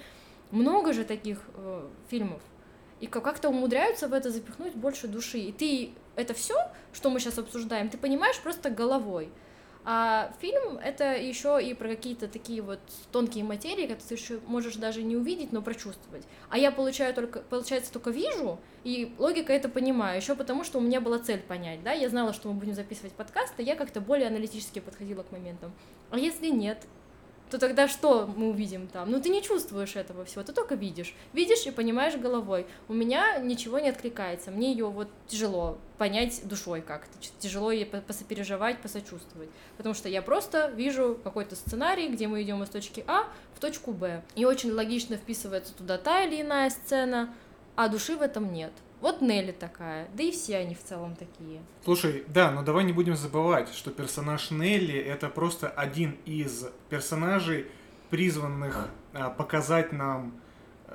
S2: Много же таких э, фильмов. И как-то умудряются в это запихнуть больше души. И ты это все, что мы сейчас обсуждаем, ты понимаешь просто головой. А фильм это еще и про какие-то такие вот тонкие материи, которые ты еще можешь даже не увидеть, но прочувствовать. А я получаю только, получается, только вижу, и логика это понимаю, еще потому, что у меня была цель понять, да, я знала, что мы будем записывать подкасты, я как-то более аналитически подходила к моментам. А если нет, то тогда что мы увидим там? Ну, ты не чувствуешь этого всего, ты только видишь. Видишь и понимаешь головой. У меня ничего не откликается, мне ее вот тяжело понять душой как-то, тяжело ей посопереживать, посочувствовать, потому что я просто вижу какой-то сценарий, где мы идем из точки А в точку Б, и очень логично вписывается туда та или иная сцена, а души в этом нет. Вот Нелли такая, да и все они в целом такие.
S1: Слушай, да, но давай не будем забывать, что персонаж Нелли это просто один из персонажей, призванных а, показать нам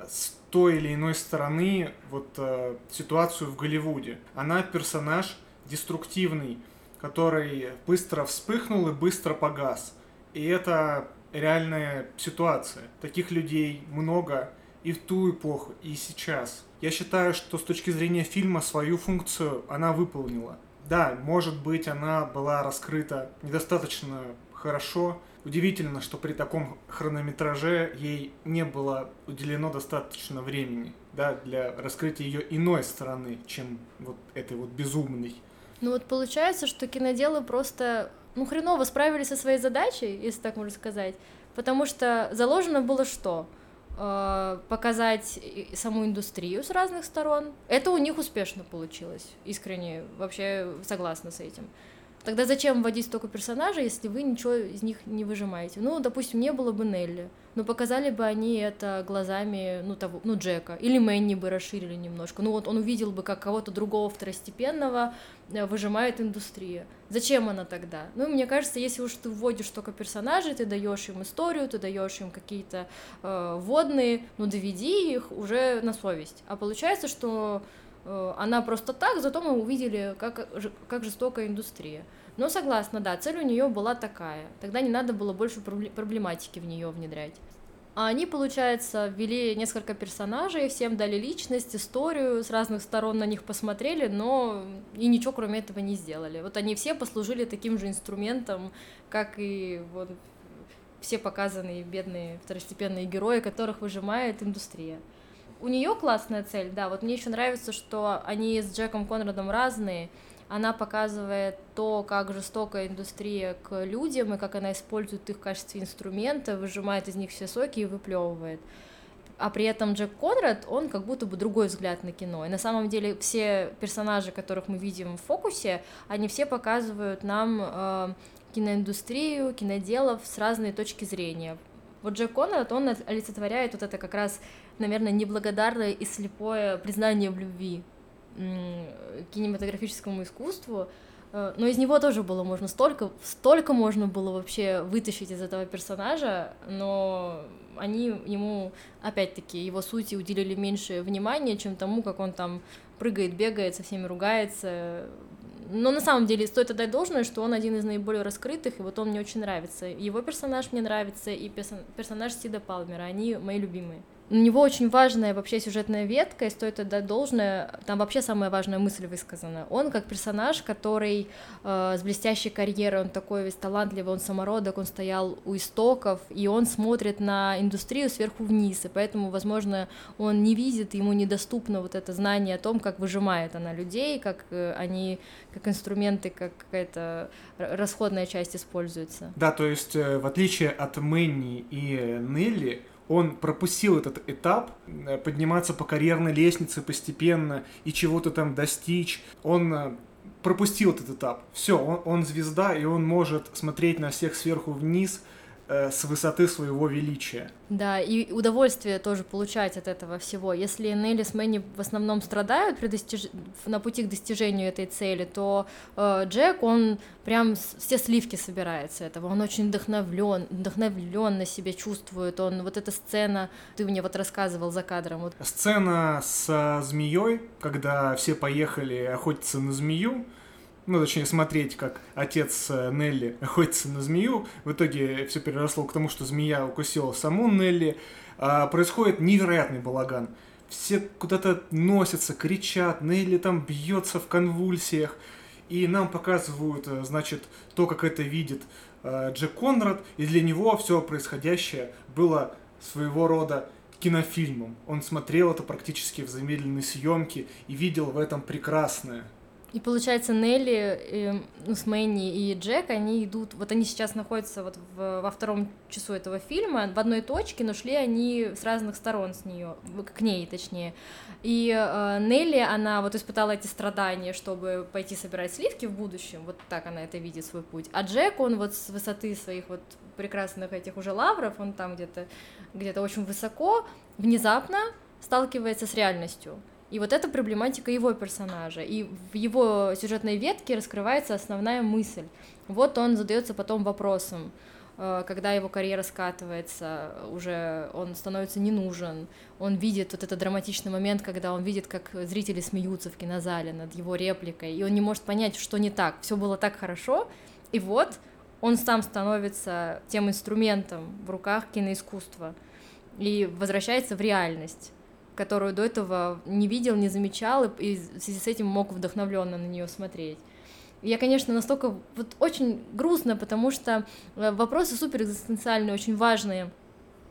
S1: с той или иной стороны вот э, ситуацию в Голливуде. Она персонаж деструктивный, который быстро вспыхнул и быстро погас. И это реальная ситуация. Таких людей много и в ту эпоху, и сейчас. Я считаю, что с точки зрения фильма свою функцию она выполнила. Да, может быть, она была раскрыта недостаточно хорошо. Удивительно, что при таком хронометраже ей не было уделено достаточно времени да, для раскрытия ее иной стороны, чем вот этой вот безумной.
S2: Ну вот получается, что киноделы просто ну хреново справились со своей задачей, если так можно сказать, потому что заложено было что? Э, показать саму индустрию с разных сторон. Это у них успешно получилось, искренне вообще согласна с этим. Тогда зачем вводить столько персонажей, если вы ничего из них не выжимаете? Ну, допустим, не было бы Нелли, но показали бы они это глазами, ну, того, ну, Джека, или Мэнни бы расширили немножко. Ну, вот он увидел бы, как кого-то другого второстепенного э, выжимает индустрия. Зачем она тогда? Ну, мне кажется, если уж ты вводишь только персонажей, ты даешь им историю, ты даешь им какие-то э, водные, ну, доведи их уже на совесть. А получается, что она просто так, зато мы увидели, как, как жестокая индустрия. Но согласна, да, цель у нее была такая. Тогда не надо было больше проблематики в нее внедрять. А они, получается, ввели несколько персонажей, всем дали личность, историю, с разных сторон на них посмотрели, но и ничего кроме этого не сделали. Вот они все послужили таким же инструментом, как и вот все показанные бедные второстепенные герои, которых выжимает индустрия у нее классная цель, да, вот мне еще нравится, что они с Джеком Конрадом разные, она показывает то, как жестокая индустрия к людям и как она использует их в качестве инструмента, выжимает из них все соки и выплевывает. А при этом Джек Конрад, он как будто бы другой взгляд на кино. И на самом деле все персонажи, которых мы видим в фокусе, они все показывают нам э, киноиндустрию, киноделов с разной точки зрения. Вот Джек Конрад, он олицетворяет вот это как раз наверное, неблагодарное и слепое признание в любви кинематографическому искусству, э, но из него тоже было можно столько, столько можно было вообще вытащить из этого персонажа, но они ему, опять-таки, его сути уделили меньше внимания, чем тому, как он там прыгает, бегает, со всеми ругается. Но на самом деле стоит отдать должное, что он один из наиболее раскрытых, и вот он мне очень нравится. Его персонаж мне нравится, и персонаж Сида Палмера, они мои любимые у него очень важная вообще сюжетная ветка, и стоит отдать должное, там вообще самая важная мысль высказана. Он как персонаж, который э, с блестящей карьерой, он такой весь талантливый, он самородок, он стоял у истоков, и он смотрит на индустрию сверху вниз, и поэтому, возможно, он не видит, ему недоступно вот это знание о том, как выжимает она людей, как э, они, как инструменты, как какая-то расходная часть используется.
S1: Да, то есть э, в отличие от Мэнни и Нелли, он пропустил этот этап, э, подниматься по карьерной лестнице постепенно и чего-то там достичь. Он э, пропустил этот этап. Все, он, он звезда, и он может смотреть на всех сверху вниз, Э, с высоты своего величия.
S2: Да, и удовольствие тоже получать от этого всего. Если Нелли с Мэнни в основном страдают при достиж... на пути к достижению этой цели, то э, Джек, он прям все сливки собирает с этого. Он очень вдохновлен, вдохновленно себя чувствует. Он вот эта сцена, ты мне вот рассказывал за кадром. Вот.
S1: Сцена с змеей, когда все поехали охотиться на змею, ну, точнее, смотреть, как отец э, Нелли охотится на змею. В итоге все переросло к тому, что змея укусила саму Нелли. А, происходит невероятный балаган. Все куда-то носятся, кричат, Нелли там бьется в конвульсиях. И нам показывают, э, значит, то, как это видит э, Джек Конрад. И для него все происходящее было своего рода кинофильмом. Он смотрел это практически в замедленной съемке и видел в этом прекрасное.
S2: И получается, Нелли, э, ну, с Мэнни и Джек, они идут, вот они сейчас находятся вот в, во втором часу этого фильма, в одной точке, но шли они с разных сторон с нее, к ней, точнее. И э, Нелли, она вот испытала эти страдания, чтобы пойти собирать сливки в будущем, вот так она это видит свой путь. А Джек, он вот с высоты своих вот прекрасных этих уже лавров, он там где-то где-то очень высоко, внезапно сталкивается с реальностью. И вот это проблематика его персонажа. И в его сюжетной ветке раскрывается основная мысль. Вот он задается потом вопросом, э, когда его карьера скатывается, уже он становится не нужен, он видит вот этот драматичный момент, когда он видит, как зрители смеются в кинозале над его репликой, и он не может понять, что не так, все было так хорошо, и вот он сам становится тем инструментом в руках киноискусства и возвращается в реальность которую до этого не видел, не замечал, и в связи с этим мог вдохновленно на нее смотреть. Я, конечно, настолько вот очень грустно, потому что э, вопросы супер экзистенциальные, очень важные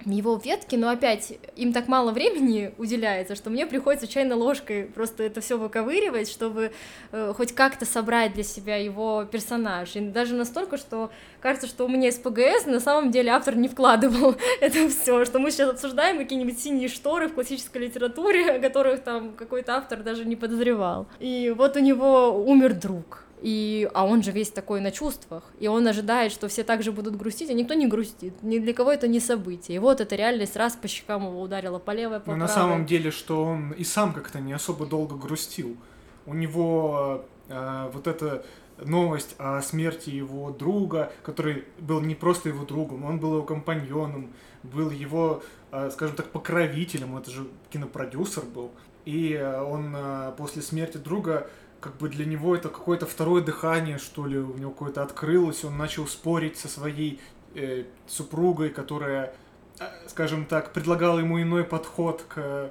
S2: его ветки, но опять им так мало времени (laughs) уделяется, что мне приходится чайной ложкой просто это все выковыривать, чтобы э, хоть как-то собрать для себя его персонаж. И даже настолько, что кажется, что у меня из ПГС на самом деле автор не вкладывал (laughs) это все, что мы сейчас обсуждаем какие-нибудь синие шторы в классической литературе, (laughs) о которых там какой-то автор даже не подозревал. И вот у него умер друг и, а он же весь такой на чувствах, и он ожидает, что все также будут грустить, а никто не грустит, ни для кого это не событие. И вот эта реальность раз по щекам его ударила по левой, по
S1: Но
S2: правой.
S1: на самом деле, что он и сам как-то не особо долго грустил. У него э, вот эта новость о смерти его друга, который был не просто его другом, он был его компаньоном, был его, э, скажем так, покровителем, это же кинопродюсер был. И э, он э, после смерти друга как бы для него это какое-то второе дыхание, что ли, у него какое-то открылось, он начал спорить со своей э, супругой, которая, э, скажем так, предлагала ему иной подход к э,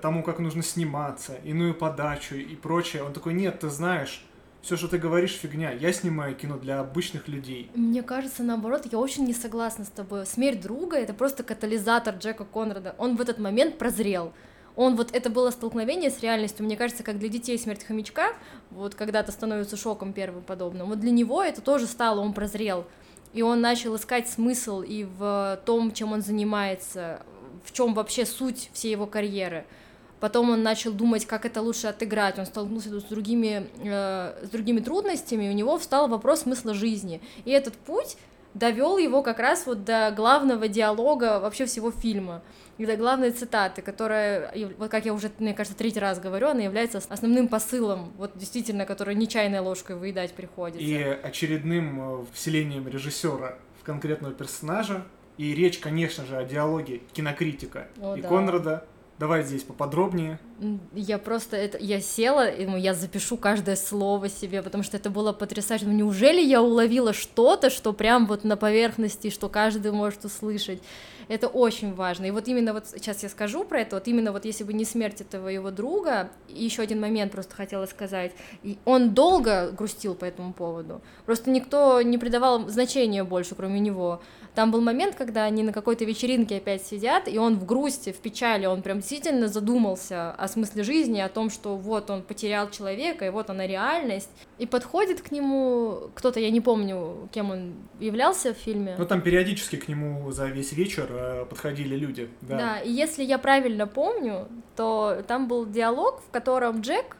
S1: тому, как нужно сниматься, иную подачу и прочее. Он такой, нет, ты знаешь, все, что ты говоришь, фигня. Я снимаю кино для обычных людей.
S2: Мне кажется, наоборот, я очень не согласна с тобой. Смерть друга — это просто катализатор Джека Конрада. Он в этот момент прозрел он вот это было столкновение с реальностью, мне кажется, как для детей смерть хомячка, вот когда-то становится шоком первым подобным, вот для него это тоже стало, он прозрел, и он начал искать смысл и в том, чем он занимается, в чем вообще суть всей его карьеры. Потом он начал думать, как это лучше отыграть. Он столкнулся с другими, э, с другими трудностями, и у него встал вопрос смысла жизни. И этот путь довел его как раз вот до главного диалога вообще всего фильма когда главная цитата, которая, вот как я уже, мне кажется, третий раз говорю, она является основным посылом, вот действительно, который не чайной ложкой выедать приходится.
S1: И очередным э, вселением режиссера в конкретного персонажа. И речь, конечно же, о диалоге кинокритика
S2: О,
S1: и
S2: да.
S1: Конрада. Давай здесь поподробнее.
S2: Я просто это, я села, и ну, я запишу каждое слово себе, потому что это было потрясающе. Ну, неужели я уловила что-то, что прям вот на поверхности, что каждый может услышать? Это очень важно. И вот именно вот сейчас я скажу про это, вот именно вот если бы не смерть этого его друга, и еще один момент просто хотела сказать, он долго грустил по этому поводу, просто никто не придавал значения больше, кроме него. Там был момент, когда они на какой-то вечеринке опять сидят, и он в грусти, в печали, он прям действительно задумался о смысле жизни, о том, что вот он потерял человека, и вот она реальность. И подходит к нему кто-то, я не помню, кем он являлся в фильме.
S1: Ну, там периодически к нему за весь вечер э, подходили люди. Да.
S2: да, и если я правильно помню, то там был диалог, в котором Джек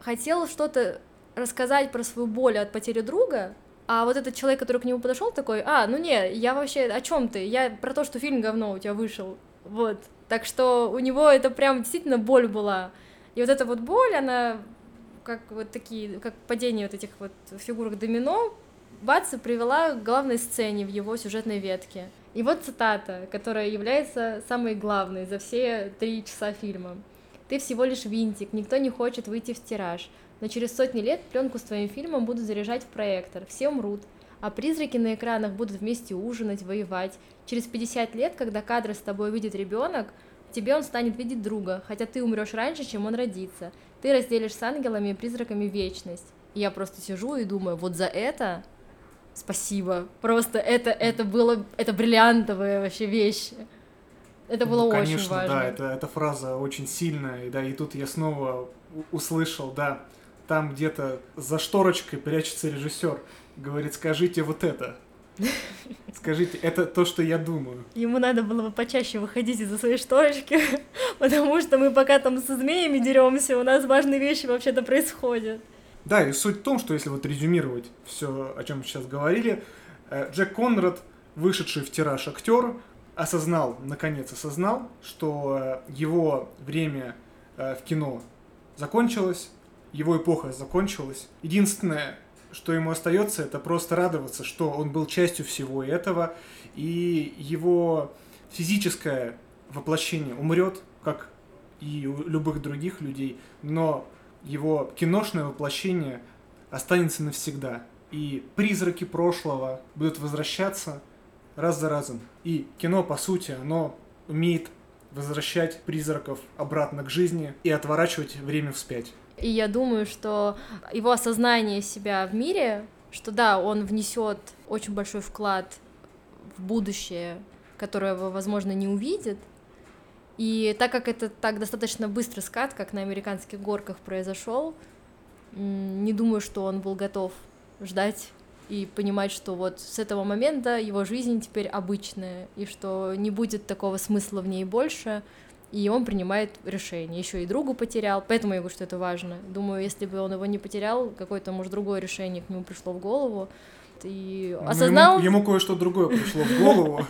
S2: хотел что-то рассказать про свою боль от потери друга, а вот этот человек, который к нему подошел, такой, а, ну не, я вообще, о чем ты? Я про то, что фильм говно у тебя вышел. Вот. Так что у него это прям действительно боль была. И вот эта вот боль, она как вот такие, как падение вот этих вот фигурок домино, бац, привела к главной сцене в его сюжетной ветке. И вот цитата, которая является самой главной за все три часа фильма. «Ты всего лишь винтик, никто не хочет выйти в тираж но через сотни лет пленку с твоим фильмом будут заряжать в проектор, все умрут, а призраки на экранах будут вместе ужинать, воевать. Через 50 лет, когда кадры с тобой видит ребенок, тебе он станет видеть друга, хотя ты умрешь раньше, чем он родится. Ты разделишь с ангелами и призраками вечность. И я просто сижу и думаю, вот за это спасибо. Просто это, это было, это бриллиантовые вообще вещи. Это было
S1: ну,
S2: конечно,
S1: очень
S2: важно.
S1: да, это, эта фраза очень сильная, и, да, и тут я снова услышал, да, там где-то за шторочкой прячется режиссер. Говорит, скажите вот это. (laughs) Скажите, это то, что я думаю.
S2: Ему надо было бы почаще выходить из-за своей шторочки, (laughs) потому что мы пока там со змеями деремся, у нас важные вещи вообще-то происходят.
S1: Да, и суть в том, что если вот резюмировать все, о чем мы сейчас говорили, э, Джек Конрад, вышедший в тираж актер, осознал, наконец осознал, что э, его время э, в кино закончилось, его эпоха закончилась. Единственное, что ему остается, это просто радоваться, что он был частью всего этого, и его физическое воплощение умрет, как и у любых других людей, но его киношное воплощение останется навсегда. И призраки прошлого будут возвращаться раз за разом. И кино, по сути, оно умеет возвращать призраков обратно к жизни и отворачивать время вспять.
S2: И я думаю, что его осознание себя в мире, что да, он внесет очень большой вклад в будущее, которое, возможно, не увидит. И так как это так достаточно быстрый скат, как на американских горках произошел, не думаю, что он был готов ждать и понимать, что вот с этого момента его жизнь теперь обычная, и что не будет такого смысла в ней больше, и он принимает решение. Еще и другу потерял, поэтому я говорю, что это важно. Думаю, если бы он его не потерял, какое-то, может, другое решение к нему пришло в голову, и ну, осознал...
S1: ему, ему кое-что другое пришло в голову.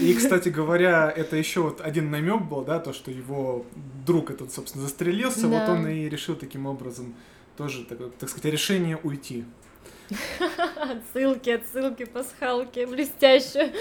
S1: И, кстати говоря, это еще вот один намек был, да, то, что его друг этот, собственно, застрелился, да. вот он и решил таким образом тоже, так, так сказать, решение уйти. (laughs)
S2: Отсылки, отсылки, пасхалки, блестяще.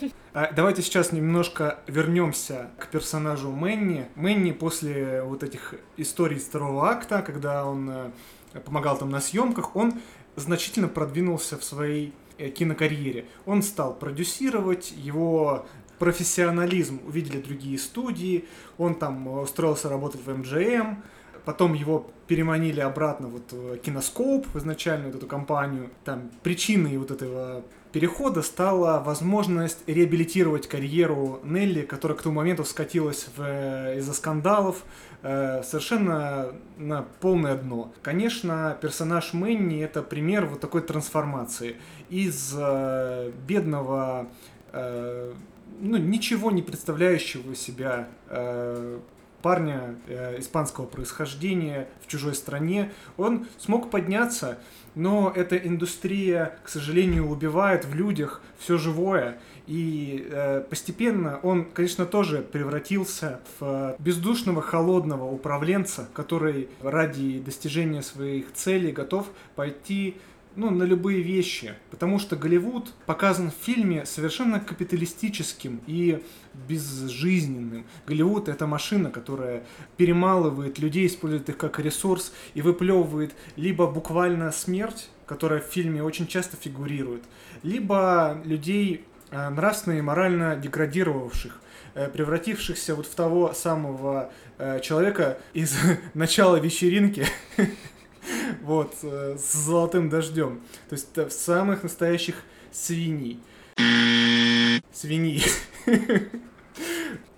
S1: Да. А давайте сейчас немножко вернемся к персонажу Мэнни. Мэнни после вот этих историй второго акта, когда он э, помогал там на съемках, он значительно продвинулся в своей э, кинокарьере. Он стал продюсировать, его профессионализм увидели другие студии, он там устроился работать в MGM, потом его переманили обратно вот в киноскоп, в изначальную вот эту компанию. Там причиной вот этого перехода стала возможность реабилитировать карьеру Нелли, которая к тому моменту скатилась в, из-за скандалов э, совершенно на полное дно. Конечно, персонаж Мэнни это пример вот такой трансформации из э, бедного э, ну, ничего не представляющего себя э, парня э, испанского происхождения в чужой стране. Он смог подняться, но эта индустрия, к сожалению, убивает в людях все живое. И э, постепенно он, конечно, тоже превратился в бездушного, холодного управленца, который ради достижения своих целей готов пойти ну, на любые вещи. Потому что Голливуд показан в фильме совершенно капиталистическим и безжизненным. Голливуд — это машина, которая перемалывает людей, использует их как ресурс и выплевывает либо буквально смерть, которая в фильме очень часто фигурирует, либо людей э, нравственно и морально деградировавших, э, превратившихся вот в того самого э, человека из (laughs) начала вечеринки, (laughs) (laughs) вот, с золотым дождем. То есть в самых настоящих свиней. Свиньи. (laughs)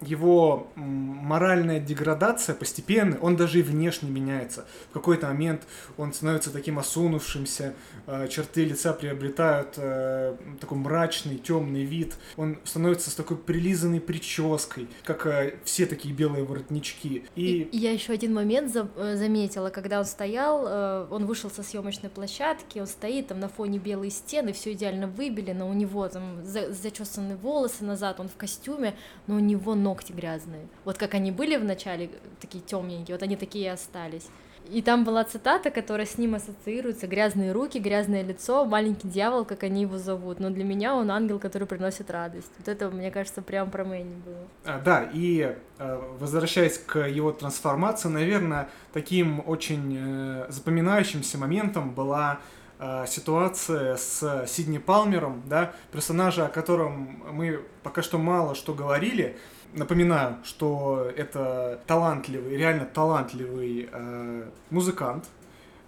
S1: его моральная деградация постепенно, он даже и внешне меняется. В какой-то момент он становится таким осунувшимся, э, черты лица приобретают э, такой мрачный, темный вид. Он становится с такой прилизанной прической, как э, все такие белые воротнички.
S2: И, и я еще один момент за заметила, когда он стоял, он вышел со съемочной площадки, он стоит там на фоне белой стены, все идеально выбелено, у него там за зачесаны волосы назад, он в костюме, но у него ногти грязные. Вот как они были в начале, такие темненькие, вот они такие и остались. И там была цитата, которая с ним ассоциируется. Грязные руки, грязное лицо, маленький дьявол, как они его зовут. Но для меня он ангел, который приносит радость. Вот это, мне кажется, прям про Мэнни было.
S1: А, да, и э, возвращаясь к его трансформации, наверное, таким очень э, запоминающимся моментом была э, ситуация с Сидни Палмером, да, персонажа, о котором мы пока что мало что говорили, Напоминаю, что это талантливый, реально талантливый э, музыкант,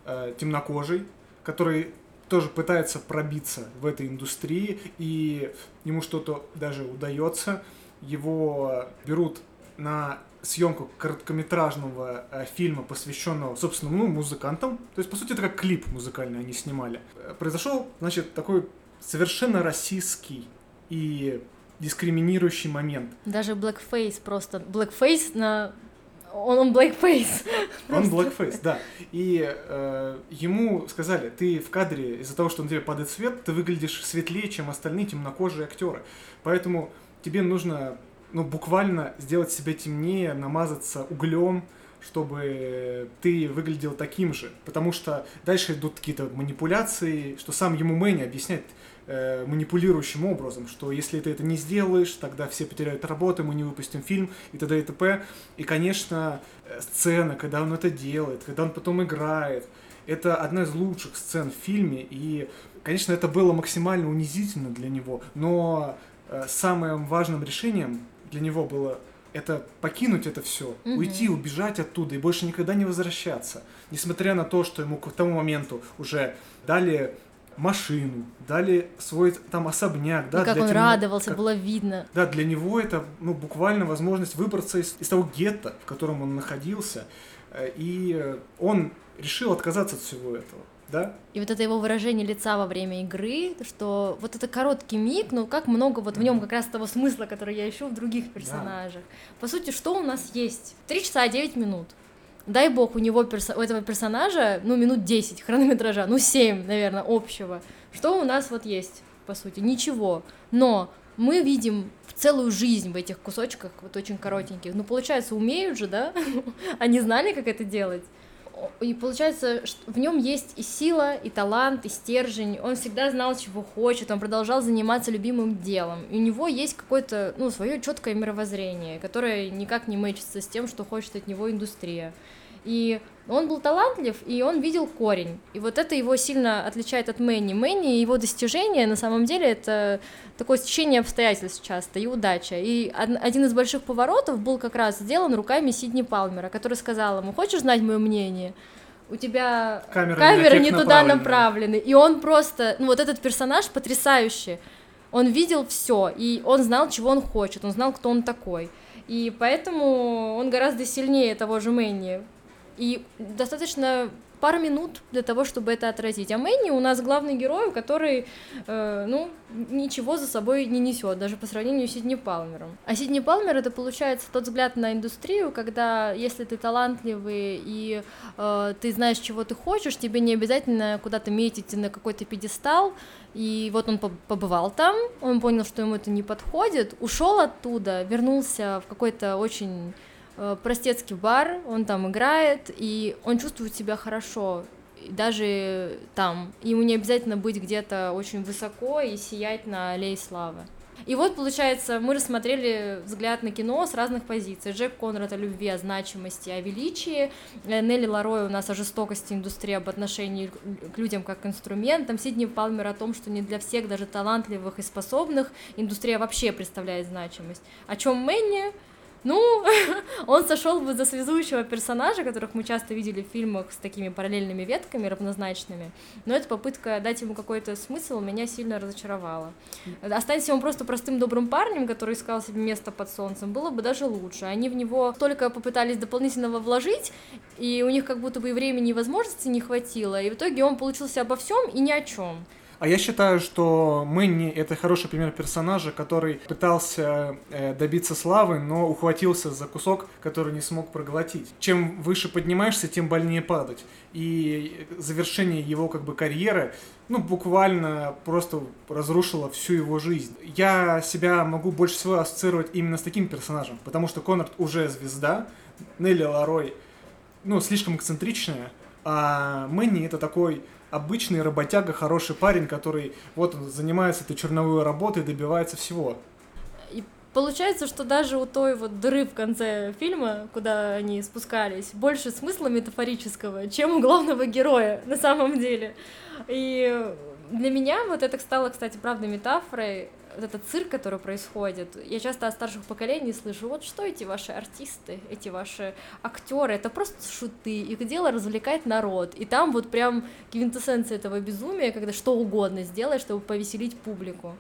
S1: э, темнокожий, который тоже пытается пробиться в этой индустрии, и ему что-то даже удается. Его берут на съемку короткометражного э, фильма, посвященного, собственно, ну, музыкантам. То есть, по сути, это как клип музыкальный они снимали. Произошел, значит, такой совершенно российский и дискриминирующий момент.
S2: Даже blackface просто. Blackface на... Он, он blackface.
S1: Он blackface, да. И э, ему сказали, ты в кадре, из-за того, что он тебе падает свет, ты выглядишь светлее, чем остальные темнокожие актеры. Поэтому тебе нужно ну, буквально сделать себя темнее, намазаться углем, чтобы ты выглядел таким же. Потому что дальше идут какие-то манипуляции, что сам ему Мэнни объясняет э, манипулирующим образом, что если ты это не сделаешь, тогда все потеряют работу, мы не выпустим фильм и т.д. и т.п. И, конечно, э, сцена, когда он это делает, когда он потом играет, это одна из лучших сцен в фильме, и, конечно, это было максимально унизительно для него, но э, самым важным решением для него было это покинуть это все, mm-hmm. уйти, убежать оттуда и больше никогда не возвращаться. Несмотря на то, что ему к тому моменту уже дали машину, дали свой там особняк, да.
S2: И как
S1: для
S2: он
S1: темно...
S2: радовался,
S1: как...
S2: было видно.
S1: Да, для него это ну, буквально возможность выбраться из, из того гетто, в котором он находился. Э, и он решил отказаться от всего этого. Да?
S2: И вот это его выражение лица во время игры, что вот это короткий миг, но как много вот в нем как раз того смысла, который я ищу в других персонажах. Да. По сути, что у нас есть? Три часа девять минут дай бог, у него, перс... у этого персонажа, ну, минут 10 хронометража, ну, 7, наверное, общего. Что у нас вот есть, по сути? Ничего. Но мы видим целую жизнь в этих кусочках, вот очень коротеньких. Ну, получается, умеют же, да? (laughs) Они знали, как это делать. И получается, что в нем есть и сила, и талант, и стержень. Он всегда знал, чего хочет, он продолжал заниматься любимым делом. И у него есть какое-то, ну, свое четкое мировоззрение, которое никак не мэчится с тем, что хочет от него индустрия. И он был талантлив, и он видел корень. И вот это его сильно отличает от Мэнни. Мэнни и его достижения, на самом деле, это такое стечение обстоятельств часто и удача. И один из больших поворотов был как раз сделан руками Сидни Палмера, который сказал ему, хочешь знать мое мнение? у тебя камеры, камеры не, туда направлены. И он просто, ну вот этот персонаж потрясающий. Он видел все, и он знал, чего он хочет, он знал, кто он такой. И поэтому он гораздо сильнее того же Мэнни. И достаточно пару минут для того, чтобы это отразить. А Мэнни у нас главный герой, который, э, ну, ничего за собой не несет, даже по сравнению с Сидни Палмером. А Сидни Палмер это получается тот взгляд на индустрию, когда если ты талантливый и э, ты знаешь, чего ты хочешь, тебе не обязательно куда-то метить на какой-то пьедестал. И вот он побывал там, он понял, что ему это не подходит, ушел оттуда, вернулся в какой-то очень простецкий бар, он там играет, и он чувствует себя хорошо, даже там. Ему не обязательно быть где-то очень высоко и сиять на аллее славы. И вот, получается, мы рассмотрели взгляд на кино с разных позиций. Джек Конрад о любви, о значимости, о величии. Э, Нелли Ларой у нас о жестокости индустрии, об отношении к людям как к инструментам. Сидни Палмер о том, что не для всех, даже талантливых и способных, индустрия вообще представляет значимость. О чем Мэнни ну, (laughs) он сошел бы за связующего персонажа, которых мы часто видели в фильмах с такими параллельными ветками, равнозначными, но эта попытка дать ему какой-то смысл меня сильно разочаровала. Останься он просто простым добрым парнем, который искал себе место под солнцем, было бы даже лучше. Они в него только попытались дополнительного вложить, и у них как будто бы и времени, и возможности не хватило, и в итоге он получился обо всем и ни о чем.
S1: А я считаю, что Мэнни это хороший пример персонажа, который пытался э, добиться славы, но ухватился за кусок, который не смог проглотить. Чем выше поднимаешься, тем больнее падать. И завершение его как бы карьеры, ну, буквально просто разрушило всю его жизнь. Я себя могу больше всего ассоциировать именно с таким персонажем, потому что Конрад уже звезда, Нелли Ларой, ну, слишком эксцентричная, а Мэнни это такой обычный работяга, хороший парень, который вот он занимается этой черновой работой добивается всего.
S2: И получается, что даже у той вот дыры в конце фильма, куда они спускались, больше смысла метафорического, чем у главного героя на самом деле. И для меня вот это стало, кстати, правда метафорой вот этот цирк, который происходит, я часто от старших поколений слышу, вот что эти ваши артисты, эти ваши актеры, это просто шуты, их дело развлекать народ, и там вот прям квинтэссенция этого безумия, когда что угодно сделаешь, чтобы повеселить публику.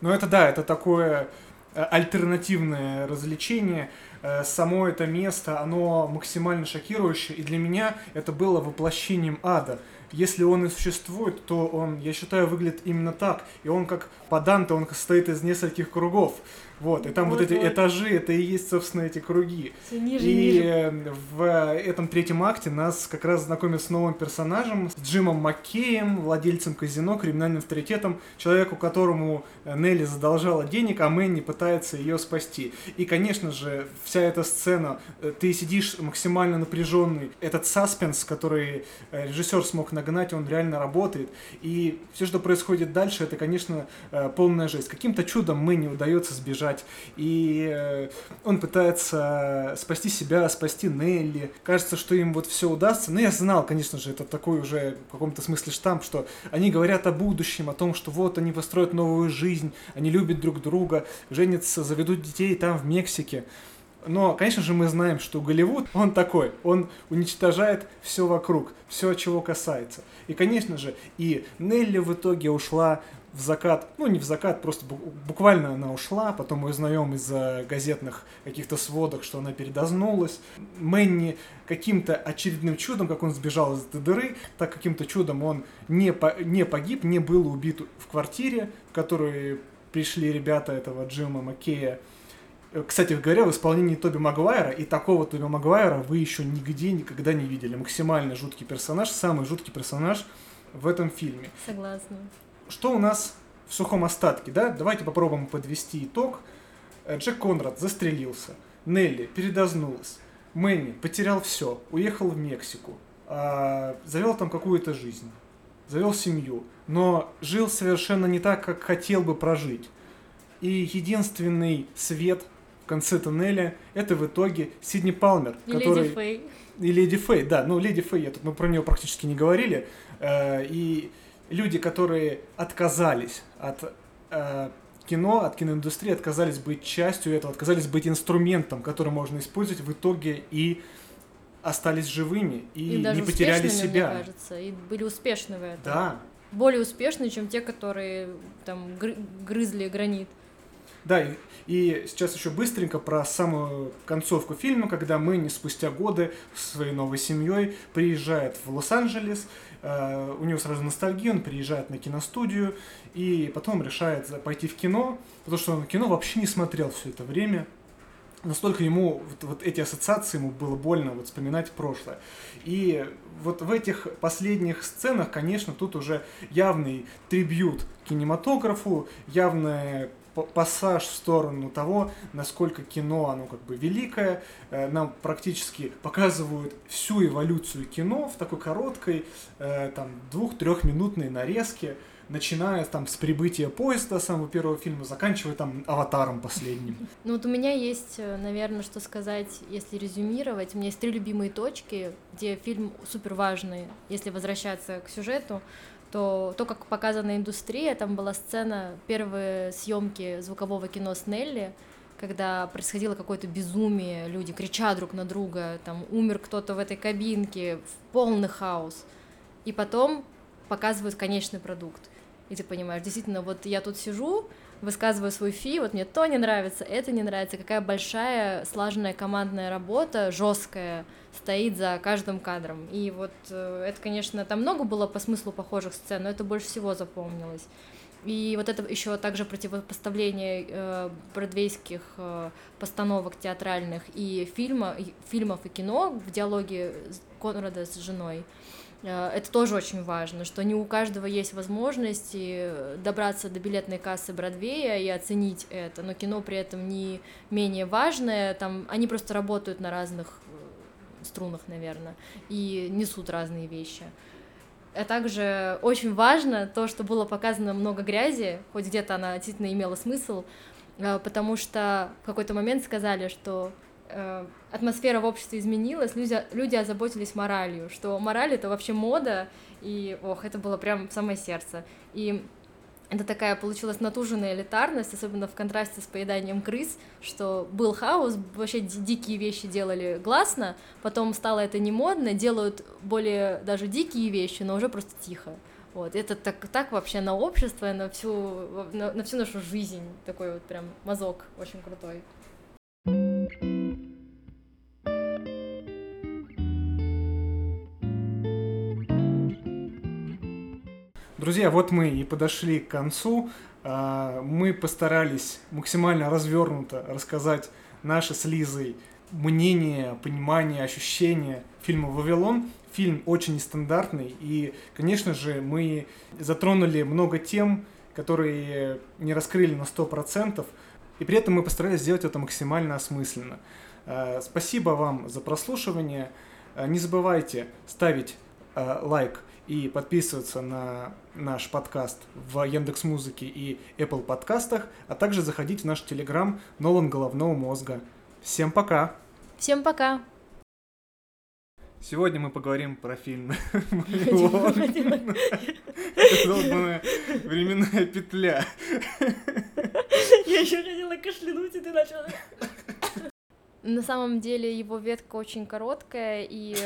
S1: Ну это да, это такое э, альтернативное развлечение, э, само это место, оно максимально шокирующее, и для меня это было воплощением ада если он и существует, то он, я считаю, выглядит именно так. И он как по Данте, он состоит из нескольких кругов. Вот, и там вот, вот эти вот. этажи, это и есть, собственно, эти круги.
S2: Все ниже,
S1: и
S2: ниже.
S1: в этом третьем акте нас как раз знакомят с новым персонажем, с Джимом Маккеем, владельцем казино, криминальным авторитетом, человеку, которому Нелли задолжала денег, а Мэнни пытается ее спасти. И, конечно же, вся эта сцена, э, ты сидишь максимально напряженный, этот саспенс, который э, режиссер смог нагнать, он реально работает. И все, что происходит дальше, это, конечно, э, полная жесть. Каким-то чудом Мэнни удается сбежать бежать. И э, он пытается спасти себя, спасти Нелли. Кажется, что им вот все удастся. Но я знал, конечно же, это такой уже в каком-то смысле штамп, что они говорят о будущем, о том, что вот они построят новую жизнь, они любят друг друга, женятся, заведут детей там в Мексике. Но, конечно же, мы знаем, что Голливуд, он такой, он уничтожает все вокруг, все, чего касается. И, конечно же, и Нелли в итоге ушла в закат, ну не в закат, просто буквально она ушла, потом мы узнаем из газетных каких-то сводок, что она передознулась. Мэнни каким-то очередным чудом, как он сбежал из этой дыры, так каким-то чудом он не, по, не погиб, не был убит в квартире, в которую пришли ребята этого Джима Маккея. Кстати говоря, в исполнении Тоби Магуайра, и такого Тоби Магуайра вы еще нигде никогда не видели. Максимально жуткий персонаж, самый жуткий персонаж в этом фильме.
S2: Согласна
S1: что у нас в сухом остатке, да? Давайте попробуем подвести итог. Э, Джек Конрад застрелился, Нелли передознулась, Мэнни потерял все, уехал в Мексику, а, завел там какую-то жизнь, завел семью, но жил совершенно не так, как хотел бы прожить. И единственный свет в конце туннеля это в итоге Сидни Палмер,
S2: и
S1: который...
S2: Леди Фэй.
S1: И Леди Фэй, да, ну Леди Фэй, я тут, мы про нее практически не говорили. Э, и люди, которые отказались от э, кино, от киноиндустрии, отказались быть частью этого, отказались быть инструментом, который можно использовать в итоге и остались живыми и, и даже не потеряли себя.
S2: Мне кажется, и были успешны в этом.
S1: Да.
S2: Более успешны, чем те, которые там грызли гранит.
S1: Да, и, и сейчас еще быстренько про самую концовку фильма, когда Мэнни спустя годы своей новой семьей приезжает в Лос-Анджелес, Э, у него сразу ностальгия, он приезжает на киностудию и потом решает пойти в кино, потому что он кино вообще не смотрел все это время. Настолько ему вот, вот эти ассоциации ему было больно вот вспоминать прошлое. И вот в этих последних сценах, конечно, тут уже явный трибют кинематографу, явная пассаж в сторону того, насколько кино, оно как бы великое. Э, нам практически показывают всю эволюцию кино в такой короткой, э, там, двух-трехминутной нарезке, начиная там с прибытия поезда самого первого фильма, заканчивая там аватаром последним. (laughs)
S2: Ну вот у меня есть, э, наверное, что сказать, если резюмировать. У меня есть три любимые точки, где фильм супер важный, если возвращаться к сюжету то то, как показана индустрия, там была сцена первые съемки звукового кино с Нелли, когда происходило какое-то безумие, люди кричат друг на друга, там умер кто-то в этой кабинке, в полный хаос. И потом показывают конечный продукт. И ты понимаешь, действительно, вот я тут сижу, высказываю свой фи, вот мне то не нравится, это не нравится, какая большая слаженная командная работа, жесткая, стоит за каждым кадром. И вот э, это, конечно, там много было по смыслу похожих сцен, но это больше всего запомнилось. И вот это еще также противопоставление э, бродвейских э, постановок театральных и фильма, и, фильмов и кино в диалоге Конрада с женой. Э, это тоже очень важно, что не у каждого есть возможность добраться до билетной кассы Бродвея и оценить это, но кино при этом не менее важное, там они просто работают на разных струнах, наверное, и несут разные вещи. А также очень важно то, что было показано много грязи, хоть где-то она действительно имела смысл, э, потому что в какой-то момент сказали, что э, атмосфера в обществе изменилась, люди, люди озаботились моралью, что мораль это вообще мода, и ох, это было прям в самое сердце. И это такая получилась натуженная элитарность, особенно в контрасте с поеданием крыс, что был хаос, вообще дикие вещи делали гласно, потом стало это не модно, делают более даже дикие вещи, но уже просто тихо. Вот, это так, так вообще на общество, на всю, на, на всю нашу жизнь, такой вот прям мазок очень крутой.
S1: Друзья, вот мы и подошли к концу. А, мы постарались максимально развернуто рассказать наши с Лизой мнение, понимание, ощущения фильма «Вавилон». Фильм очень нестандартный, и, конечно же, мы затронули много тем, которые не раскрыли на 100%, и при этом мы постарались сделать это максимально осмысленно. А, спасибо вам за прослушивание. А, не забывайте ставить лайк и подписываться на наш подкаст в Яндекс Музыке и Apple подкастах, а также заходить в наш Телеграм Нолан Головного Мозга. Всем пока!
S2: Всем пока!
S1: Сегодня мы поговорим про фильм (laughs) временная петля.
S2: Я еще хотела кашлянуть, и ты начала. На самом деле его ветка очень короткая, и